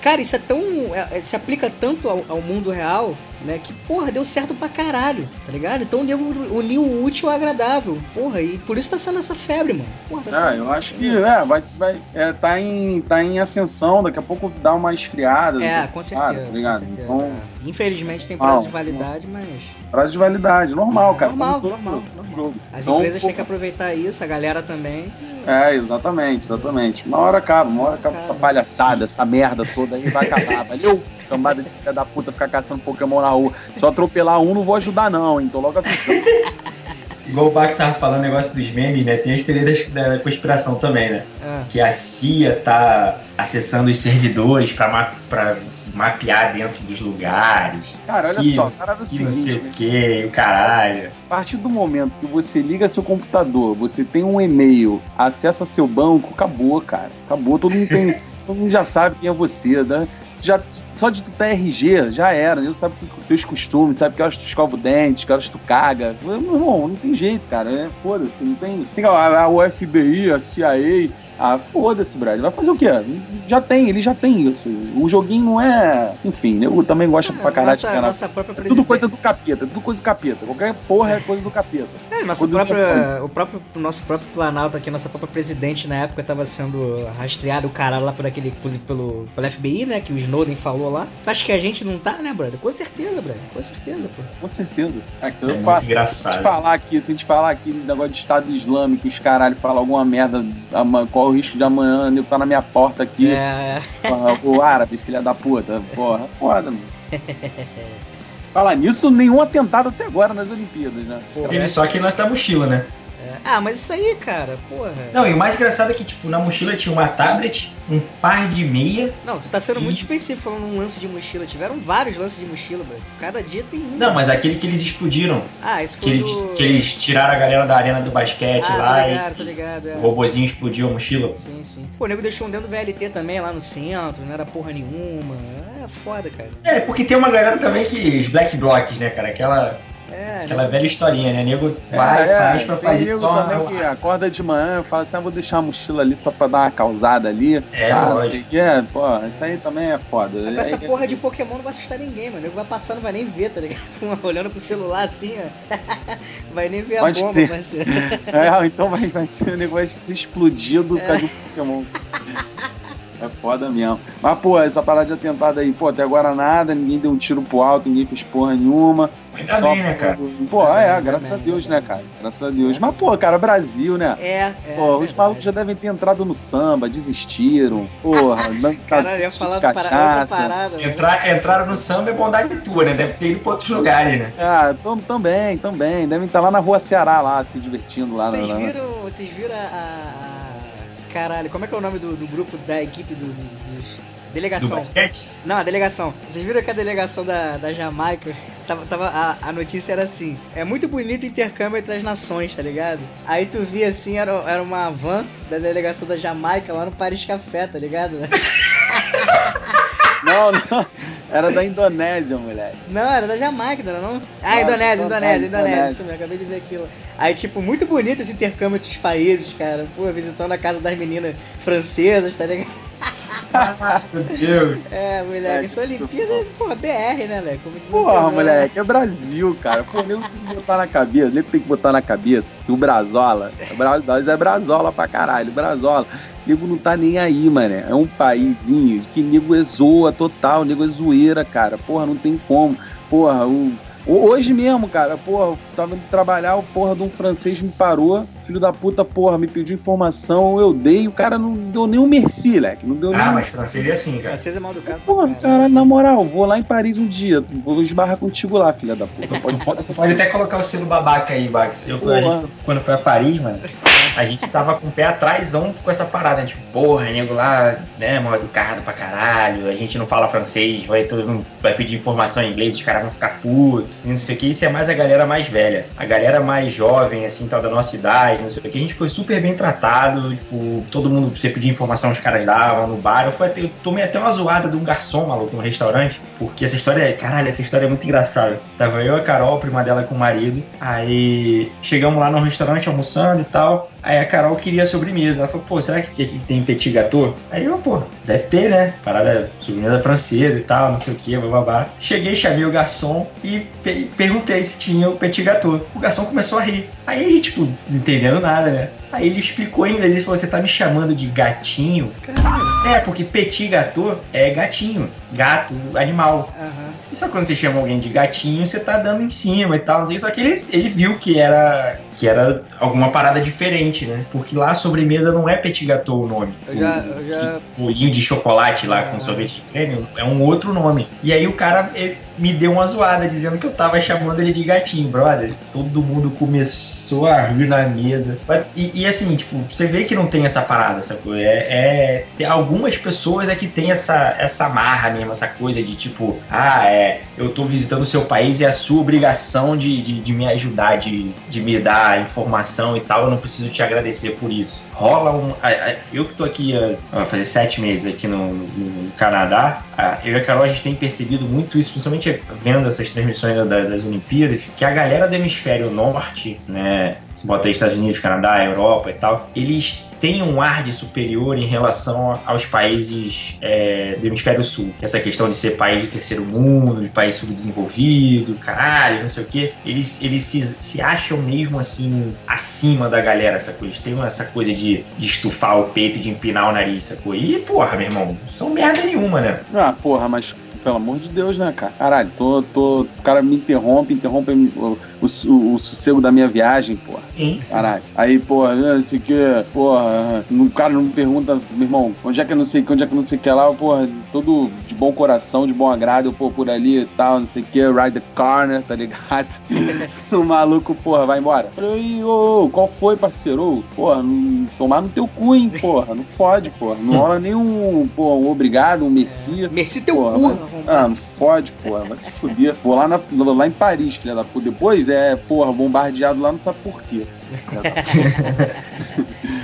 Cara, isso é tão. é- é- se aplica tanto ao, ao mundo real, né? Que, porra, deu certo pra caralho, tá ligado? Então deu, uniu o útil ao agradável. Porra, e por isso tá sendo essa febre, mano. Porra, tá Ah, sendo. eu acho que é, vai, vai, é, tá, em, tá em ascensão, daqui a pouco dá uma esfriada. É, com Ah, certeza. tá com ligado? certeza Então, é. Infelizmente tem prazo Não, de validade, mas. prazo de validade, normal, cara. Normal, normal, normal. jogo. As Então, empresas pô, têm que aproveitar isso, a galera também. que- É, exatamente, exatamente. Uma hora acaba, uma hora acaba Acaba. essa palhaçada, essa merda toda aí vai acabar. Valeu? Cambada de filha da puta ficar caçando Pokémon na rua. Se eu atropelar um, não vou ajudar, não, hein? Tô logo avisando. <laughs> Igual o Bax tava falando negócio dos memes, né? Tem a teoria da, conspiração também, né? Ah, Que a CIA tá acessando os servidores pra, pra mapear dentro dos lugares. Cara, olha que, só, cara, que não sei o né? que, o caralho. A partir do momento que você liga seu computador, você tem um e-mail, acessa seu banco, acabou, cara. Acabou, todo mundo tem. <laughs> todo mundo já sabe quem é você, né? Já, só de tu ter RG, já era. Ele sabe tu- teus costumes, sabe que horas tu escova o dente, que horas tu caga. Meu irmão, não tem jeito, cara. É, foda-se, não tem. Tem a, a, o FBI, a CIA. Ah, foda-se, Brad. Vai fazer o quê? Já tem, ele já tem isso. O joguinho não é. Enfim, eu também gosto pra caralho de nossa, na nossa própria é tudo coisa do capeta, tudo coisa do capeta. Qualquer porra é coisa do capeta. É, nosso Quando próprio, depois- o próprio nosso próprio Planalto aqui, nossa própria presidente na época tava sendo rastreado o cara lá por aquele pelo, pelo FBI, né, que o Snowden falou lá. Tu acha que a gente não tá, né, brother? Com certeza, brother. Com certeza, pô. Com certeza. É, que É eu muito falo, se a engraçado. gente falar aqui, se a gente falar aqui do negócio de Estado Islâmico, os caralho falam alguma merda, ama- qual o risco de amanhã ele tá na minha porta aqui, É, o árabe, filha da puta. Porra, foda, mano. Falar nisso, nenhum atentado até agora nas Olimpíadas, né? Teve só aqui nós da mochila, né? É. Ah, mas isso aí, cara, porra. Não, e o mais engraçado é que, tipo, na mochila tinha uma tablet, um par de meia. Não, tu tá sendo E- muito específico falando um lance de mochila. Tiveram vários lances de mochila, velho. Cada dia tem um. Não, mas aquele que eles explodiram. Ah, esse Que foi eles, do... que eles tiraram a galera da arena do basquete Ah, lá tô ligado, tô ligado. e É. o robozinho explodiu a mochila. Sim, sim. Pô, o nego deixou um dentro do VLT também, lá no centro, não era porra nenhuma. É foda, cara. É, porque tem uma galera também que. Os Black Blocs, né, cara? Aquela, É, aquela velha historinha, né? Nego vai, É, faz pra fazer só uma que acorda de manhã e fala assim, ah, vou deixar a mochila ali só pra dar uma causada ali. É, ah, não sei o que. Pô, isso aí também é foda. Mas essa Aí- porra de Pokémon não vai assustar ninguém, mano. O nego vai passando, vai nem ver, tá ligado? <laughs> Olhando pro celular assim, ó. <laughs> Vai nem ver a Pode bomba, crer. parceiro. <laughs> É, então vai, vai ser um negócio se explodido por causa do Pokémon. É foda mesmo. Mas, pô, essa parada de atentado aí, pô, até agora nada, ninguém deu um tiro pro alto, ninguém fez porra nenhuma. Ainda Só bem, né, cara? Pô, Ainda é, bem, graças ainda a bem, Deus, né, cara? Graças a Deus. Mas, pô, cara, Brasil, né? É, é. Pô, os verdade. malucos já devem ter entrado no samba, desistiram. Porra, <laughs> dando Caralho, eu cachaça. parada. velho. Entrar, entraram no samba é bondade tua, né? Deve ter ido pra outros lugares, né? Ah, tam- também, também. Devem estar lá na rua Ceará, lá, se divertindo lá. Vocês na- na- viram, vocês viram a, a- Caralho, como é que é o nome do, do grupo da equipe do, do- dos... Do Delegação. basquete? Não, a delegação. Vocês viram que a delegação da, da Jamaica <laughs> tava, tava a, a notícia era assim: é muito bonito o intercâmbio entre as nações, tá ligado? Aí tu via assim, era, era uma van da delegação da Jamaica lá no Paris Café, tá ligado? Não, não. Era da Indonésia, moleque. Não, era da Jamaica, não era não? Ah, Indonésia, Indonésia, Indonésia, Indonésia. Indonésia. Isso mesmo, acabei de ver aquilo. Aí, tipo, muito bonito esse intercâmbio entre os países, cara. Pô, visitando a casa das meninas francesas, tá ligado? <laughs> Meu Deus. É, moleque, É, essa Olimpíada, porra, BR, né, velho? Como o Porra, né? moleque, é Brasil, cara. Pô, nego tem que botar na cabeça, nego tem que botar na cabeça que o Brazola, é Bra- nós é Brazola pra caralho, Brazola. Nego não tá nem aí, mano. É um paísinho que nego é zoa total, nego é zoeira, cara. Porra, não tem como. Porra, o. ho- Hoje mesmo, cara, porra, eu tava indo trabalhar, o porra de um francês me parou, filho da puta, porra, me pediu informação, eu dei, o cara não deu nem um merci, leque, não deu nem Ah, um mas francês é assim, cara. Francês é mal educado. Porra, caralho. caralho, na moral, vou lá em Paris um dia. Vou esbarrar contigo lá, filha da puta. <laughs> Pode. Tu pode até colocar o selo babaca aí, Bax. Eu, a Porra. gente, quando foi a Paris, mano, a gente tava com o pé atrásão com essa parada. Tipo, porra, nego lá, né, mal educado pra caralho. A gente não fala francês, vai, todo mundo vai pedir informação em inglês, os caras vão ficar putos. Não sei o que. Isso é mais a galera mais velha. A galera mais jovem, assim, tal, da nossa idade, não sei o que. A gente foi super bem tratado. Tipo, todo mundo, você pedir informação, os caras davam no bar. Eu, fui até, eu tomei até uma zoada de um garçom maluco no restaurante, porque essa história é. Caralho, essa história é muito engraçada. Tava eu, a Carol, a prima dela com o marido. Aí chegamos lá no restaurante almoçando e tal. Aí a Carol queria sobremesa. Ela falou, pô, será que aqui tem petit gâteau? Aí eu, pô, deve ter, né? Parada sobremesa francesa e tal, não sei o que, bababá. Cheguei, chamei o garçom e pe- perguntei se tinha o petit gâteau. O garçom começou a rir. Aí a gente, tipo, não entendendo nada, né? Aí ele explicou ainda, ele falou, você tá me chamando de gatinho? Caralho. É, porque petit gâteau é gatinho, gato, animal. Aham. E só quando você chama alguém de gatinho, você tá dando em cima e tal, não sei. Só que ele, ele viu que era, que era alguma parada diferente, né? Porque lá a sobremesa não é petit gâteau o nome. Eu já, O- eu já. bolinho de chocolate lá Ah. com sorvete de creme é um outro nome. E aí o cara ele me deu uma zoada dizendo que eu tava chamando ele de gatinho, brother. Todo mundo começou a rir na mesa. E, e assim, tipo, você vê que não tem essa parada, sacou? É, é, algumas pessoas é que tem essa, essa marra mesmo, essa coisa de tipo, ah, é, eu tô visitando o seu país e é a sua obrigação de, de, de me ajudar, de, de me dar informação e tal, eu não preciso te agradecer por isso. Rola um. Eu que tô aqui, vai fazer sete meses aqui no, no- no Canadá, eu e a Carol a gente tem percebido muito isso, principalmente vendo essas transmissões da- das Olimpíadas, que a galera do hemisfério norte, né? Se bota aí Estados Unidos, Canadá, Europa e tal, eles têm um ar de superior em relação aos países é, do hemisfério sul. Essa questão de ser país de terceiro mundo, de país subdesenvolvido, caralho, não sei o quê. Eles, eles se, se acham mesmo assim acima da galera, sacou? Eles têm essa coisa de, de estufar o peito de empinar o nariz, sacou? E, porra, meu irmão, são merda nenhuma, né? Ah, porra, mas pelo amor de Deus, né, cara? Caralho, tô, tô, o cara me interrompe, interrompe o, o, o, o sossego da minha viagem, porra. Sim. Caralho. Aí, porra, não sei o que, porra, o cara não me pergunta, meu irmão, onde é que eu não sei que, onde é que eu não sei o que lá, porra, todo de bom coração, de bom agrado, pô, por ali e tal, não sei o que, ride the corner, tá ligado? <laughs> o maluco, porra, vai embora. Falei, ô, qual foi, parceiro? Porra, não, tomar no teu cu, hein, porra, não fode, porra. Não rola nenhum, pô, um obrigado, um merci. <laughs> Merci teu Porra, cu, arrombado. Ah, não fode, porra. Vai se fuder. Vou lá, na, lá em Paris, filha da puta. Depois é, porra, bombardeado lá, não sabe por quê. <laughs>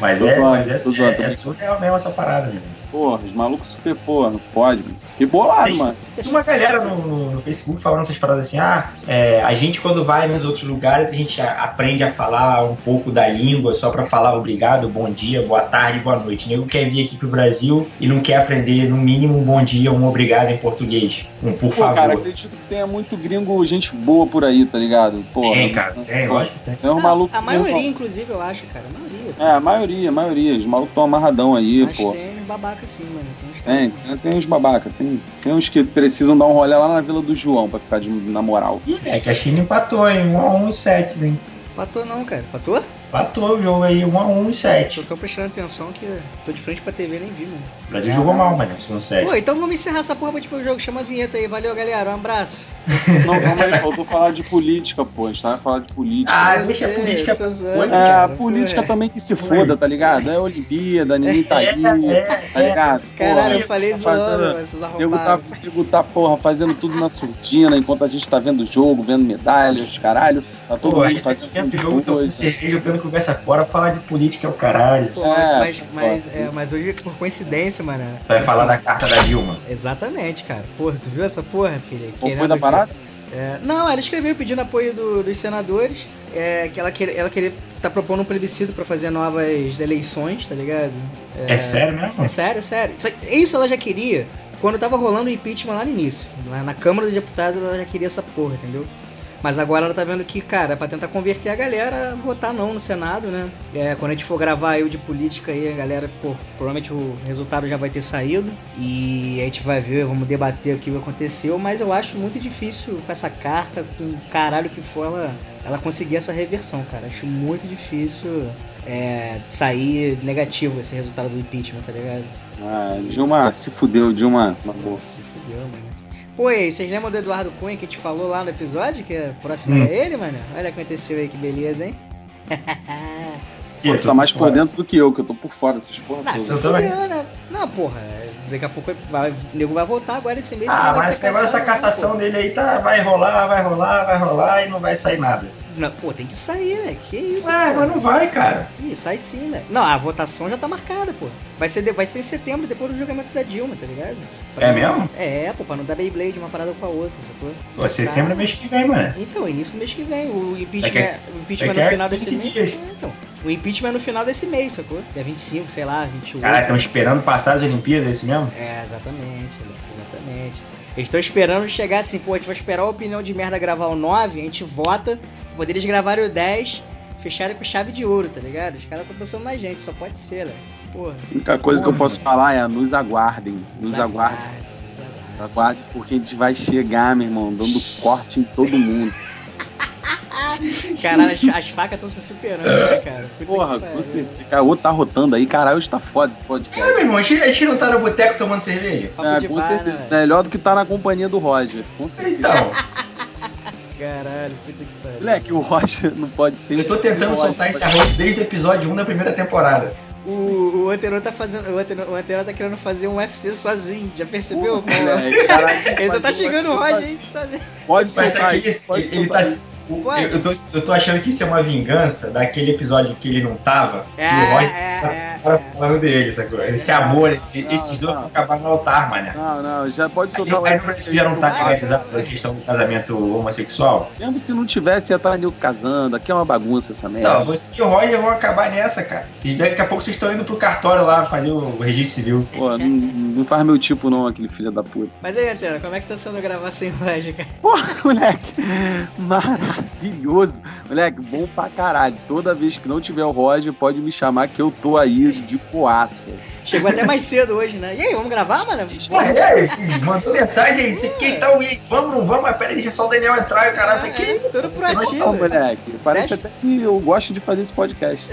Mas Tô é, zoando, mas é, zoando, é, é surreal mesmo essa parada, meu. Porra, os malucos super, porra, não fode, mano. Fiquei bolado, Sim. mano. Tem uma galera no, no- no Facebook falando essas paradas assim: ah, é, a gente quando vai nos outros lugares, a gente a- aprende a falar um pouco da língua só pra falar obrigado, bom dia, boa tarde, boa noite. O nego quer vir aqui pro Brasil e não quer aprender no mínimo um bom dia, um obrigado em português. Um por Pô, favor. cara, acredito que tenha muito gringo, gente boa por aí, tá ligado? Porra. tem, cara, tem, lógico que tem. Tem um Ah, maluco. a maioria, inclusive, eu acho, cara. A maioria. É, a maioria, a maioria. Os malucos tão amarradão aí, Mas pô. tem babaca sim, mano. Tem uns Tem, tem, tem uns babaca, tem, tem uns que precisam dar um rolê lá na Vila do João pra ficar de, na moral. É que a China empatou em 1 a 1 e 7, hein? Patou não, cara. Patou? Empatou o jogo aí 1 a 1 e 7. Eu tô prestando atenção que tô de frente pra TV nem vi, mano. O Brasil jogou mal, mano, no segundo set. Pô, então vamos encerrar essa porra pra gente ver o jogo. Chama a vinheta aí. Valeu, galera. Um abraço. <laughs> Não, calma aí, faltou falar de política, pô. A gente tava falando de política. Ah, Eu deixa a sei, política eu tô pra zoando, depois, É, a cara, política pô. também que se foda, tá ligado? É Olimpíada, ninguém tá aí, tá ligado? Caralho, eu Porra, falei tá zoando esses nego tá, arrombados. o nego tá, porra, fazendo tudo na surdina, enquanto a gente tá vendo o jogo, vendo medalhas, caralho. Tá todo Pô, a mundo tá fazendo um de jogo, coisa. cerveja, vendo conversa fora, falar de política é o caralho. Pô, mas, É, mas, pô. mas, é, mas hoje, por coincidência, mano. Vai falar da carta da Dilma. Exatamente, cara. Porra, tu viu essa porra, filha? Qual Querendo foi da parada? É, não, ela escreveu pedindo apoio do- dos senadores, é, que ela, quer, ela queria, tá propondo um plebiscito pra fazer novas eleições, tá ligado? É, sério mesmo? É sério, é sério. Isso, isso ela já queria quando tava rolando o impeachment lá no início. Na, na Câmara dos Deputados ela já queria essa porra, entendeu? Mas agora ela tá vendo que, cara, é pra tentar converter a galera votar não no Senado, né? É, quando a gente for gravar aí o de política aí, a galera, pô, provavelmente o resultado já vai ter saído. E a gente vai ver, vamos debater o que aconteceu. Mas eu acho muito difícil com essa carta, com o caralho que for, ela, ela conseguir essa reversão, cara. Acho muito difícil é, sair negativo esse resultado do impeachment, tá ligado? Ah, Dilma se fudeu, Dilma. Boa. Se fudeu, mano. Pô, e aí, vocês lembram do Eduardo Cunha que a gente falou lá no episódio? Que a próxima Hum. era ele, mano? Olha o que aconteceu aí, que beleza, hein? <laughs> Pô, tu tá mais por dentro do que eu, que eu tô por fora dessas porra Não, se eu também. fudeu, né? Não, porra, daqui a pouco vai, o nego vai voltar agora esse mês. Ah, mas dessa caçado, cassação dele aí tá, vai rolar, vai rolar, vai rolar e não vai sair nada. Não, pô, tem que sair, né? Que isso, Ah, pô. mas não vai, cara. Ih, sai sim, né? Não, a votação já tá marcada, pô. Vai ser, de- vai ser em setembro, depois do julgamento da Dilma, tá ligado? Pra É mesmo? É, pô, pra não dar Beyblade uma parada com a outra, sacou? Pô, setembro é mês que vem, mano. Então, início do mês que vem. O impeachment, a- é- o impeachment é no final desse 15 mês. dias. É, então. O impeachment é no final desse mês, sacou? Dia 25, sei lá, 28. Caralho, estão esperando passar as Olimpíadas, é isso mesmo? É, exatamente, Alex, exatamente. Eles estão esperando chegar assim, pô, a gente vai esperar a opinião de merda gravar o 9, a gente vota, poder eles gravarem o 10, fecharem com chave de ouro, tá ligado? Os caras estão pensando na gente, só pode ser, né? Porra. A única coisa que eu posso falar é nos aguardem. Nos aguardem. nos aguardem. Aguardem porque a gente vai chegar, meu irmão, dando corte em todo mundo. <laughs> Caralho, as, as facas estão se superando, né, cara? Puta Porra, você. O outro tá rotando aí, caralho, hoje tá foda esse É, podcast. meu irmão, a gente, não tá no boteco tomando cerveja? É, com bar, certeza. né? Melhor do que tá na companhia do Roger. Com certeza. Então, Caralho, puta que pariu. Moleque, o Roger não pode ser. eu tô tentando soltar esse arroz desde o episódio 1 da primeira temporada. O, o Antenor tá fazendo. O Antenor, o Antenor tá querendo fazer um UFC sozinho, já percebeu? Porra, moleque, caralho, Ele já tá um chegando o Roger aí, sozinho. Pode Mas soltar. Pode ele, ele soltar tá. Pode. Eu, eu tô, eu tô achando que isso é uma vingança daquele episódio que ele não tava. É, e o Roger é, tá é, fora é. falando dele, sacou? Esse amor, Não, esses dois vão acabar no altar, mané. Não, não, já pode Aí, soltar o aí no Brasil já não tá vai. a questão do casamento homossexual? Mesmo se não tivesse, ia estar nego casando. Aqui é uma bagunça essa merda. Não, você e o Roger vão acabar nessa, cara. E daqui a pouco vocês estão indo pro cartório lá fazer o registro civil. Pô, não, não faz meu tipo não, aquele filho da puta. Mas aí, Antena, como é que tá sendo gravar sem lógica? Porra, moleque, maravilhoso. Moleque, bom pra caralho. Toda vez que não tiver o Roger, pode me chamar que eu tô aí de poaça. Chegou até mais cedo hoje, né? E aí, vamos gravar, mano? Porra, é, mandou mensagem, não sei o que e tal, e aí, vamos, não vamos, mas peraí, deixa só o Daniel entrar e o caralho. Eu falei, que É, isso? tudo proativo. Não, moleque, parece até que eu gosto de fazer esse podcast.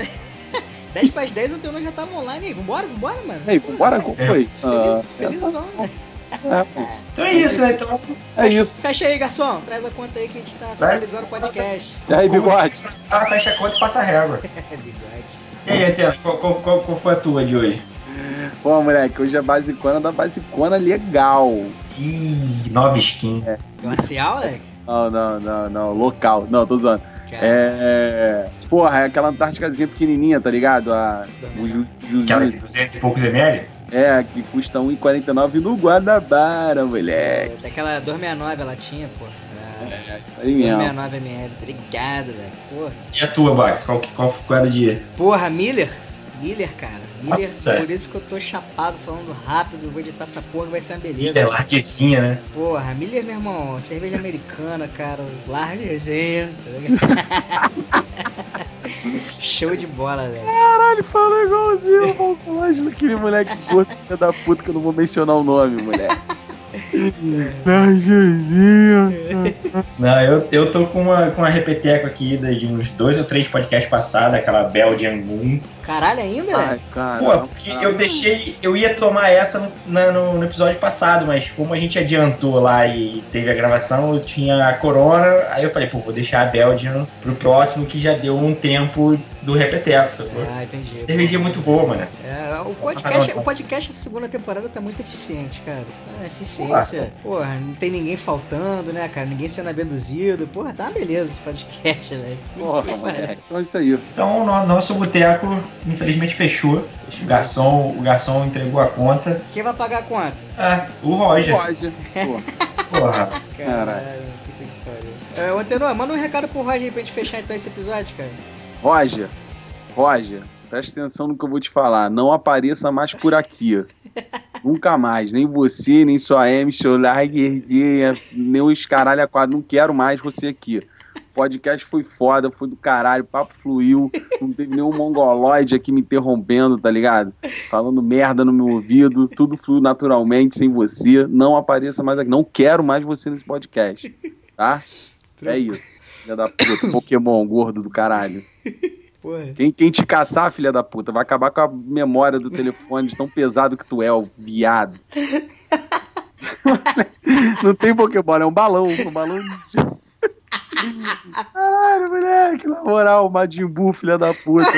10 para as 10 o Antena já tava online. E aí, vambora, vambora, mano? Ei, vambora, qual foi? Ah, Feliz, felizão, né? É, Então é isso, né? Então, é isso. Fecha aí, garçom. Traz a conta aí que a gente tá finalizando o podcast. E aí, bigode? ah, fecha a conta e passa a régua. É <laughs> bigode. E aí, Antena, qual, qual, qual, foi a tua de hoje? Pô, moleque, hoje é basicona da basicona legal. Ih, nova skin. Glacial, moleque? Não, não, não, não, local. Não, tô zoando. Cara, É. Porra, é aquela Antárticazinha pequenininha, tá ligado? A, o ju, Aquela de juzinho. 200 e poucos ml? É, que custa 1,49 no Guanabara, moleque. Daquela 269 ela tinha, pô. Ah, É, isso aí mesmo. 269 ml, tá ligado, velho. Porra. E a tua, Bax? Qual, qual, qual é do dia? Porra, Miller. Miller, cara. Miller, Nossa. por isso que eu tô chapado falando rápido. Vou editar essa porra que vai ser uma beleza. Isso é larguezinha, né? Porra, Miller, meu irmão, cerveja americana, cara, larguezinho. <laughs> Show de bola, velho. Caralho, falou igualzinho o Valcolage daquele moleque gordo, da puta, que eu não vou mencionar o nome, moleque. <laughs> Najazinho. Não, eu, eu tô com uma, com uma repeteco aqui de uns dois ou três podcasts passados, aquela Belgian Moon. Caralho, ainda, Ai, cara. Pô, porque eu deixei. Eu ia tomar essa no, na- no, no episódio passado, mas como a gente adiantou lá e teve a gravação, eu tinha a Corona, aí eu falei, pô, vou deixar a Belgian pro próximo que já deu um tempo do repeteco, sacou? Ah, entendi. Cervejinha muito boa, mano. É, o podcast, o podcast essa segunda temporada tá muito eficiente, cara. Ah, eficiência. Porra, não tem ninguém faltando, né, cara? Ninguém sendo abduzido. Porra, tá uma beleza esse podcast, né? Porra, moleque. Então é isso aí. Então o no- nosso boteco, infelizmente, fechou. O garçom, o garçom entregou a conta. Quem vai pagar a conta? Ah, o Roger. Roger. Pô, <laughs> Porra. Caralho. É, ô, Antenor, manda um recado pro Roger aí pra gente fechar então esse episódio, cara. Roger, Roger, presta atenção no que eu vou te falar. Não apareça mais por aqui. <laughs> Nunca mais. Nem você, nem sua M, Lagerzinha, nem os caralho a quadro. Não quero mais você aqui. O podcast foi foda, foi do caralho, o papo fluiu. Não teve nenhum mongoloide aqui me interrompendo, tá ligado? Falando merda no meu ouvido. Tudo fluiu naturalmente, sem você. Não apareça mais aqui. Não quero mais você nesse podcast. Tá? É isso. Filha da puta, Pokémon gordo do caralho. Porra. Quem, quem te caçar, filha da puta, vai acabar com a memória do telefone de tão pesado que tu é, o viado. <laughs> Não tem Pokémon, é um balão. Um balão de... <laughs> Caralho, moleque, na moral, Majin Buu, filha da puta.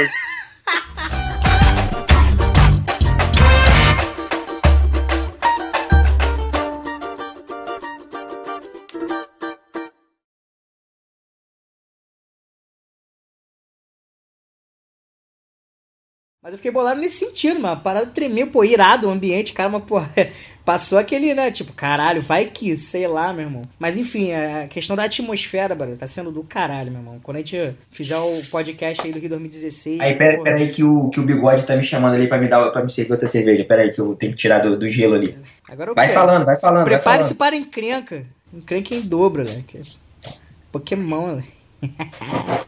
Mas eu fiquei bolado nesse sentido, mano. A parada tremeu, pô, irado o ambiente, cara, mas, pô, <laughs> passou aquele, né? Tipo, caralho, vai que, sei lá, meu irmão. Mas enfim, a questão da atmosfera, barulho, tá sendo do caralho, meu irmão. Quando a gente fizer o podcast aí do Rio 2016. Aí, pera, pô, pera aí que o, que o bigode tá me chamando ali pra me dar pra me servir outra cerveja. Pera aí que eu tenho que tirar do, do gelo ali. Agora Vai quero. falando, vai falando, Prepare-se para encrenca. Encrenca em dobro, né? Pokémon, né? <laughs>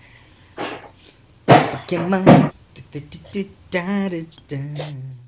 Pokémon. da, da, da, da, da.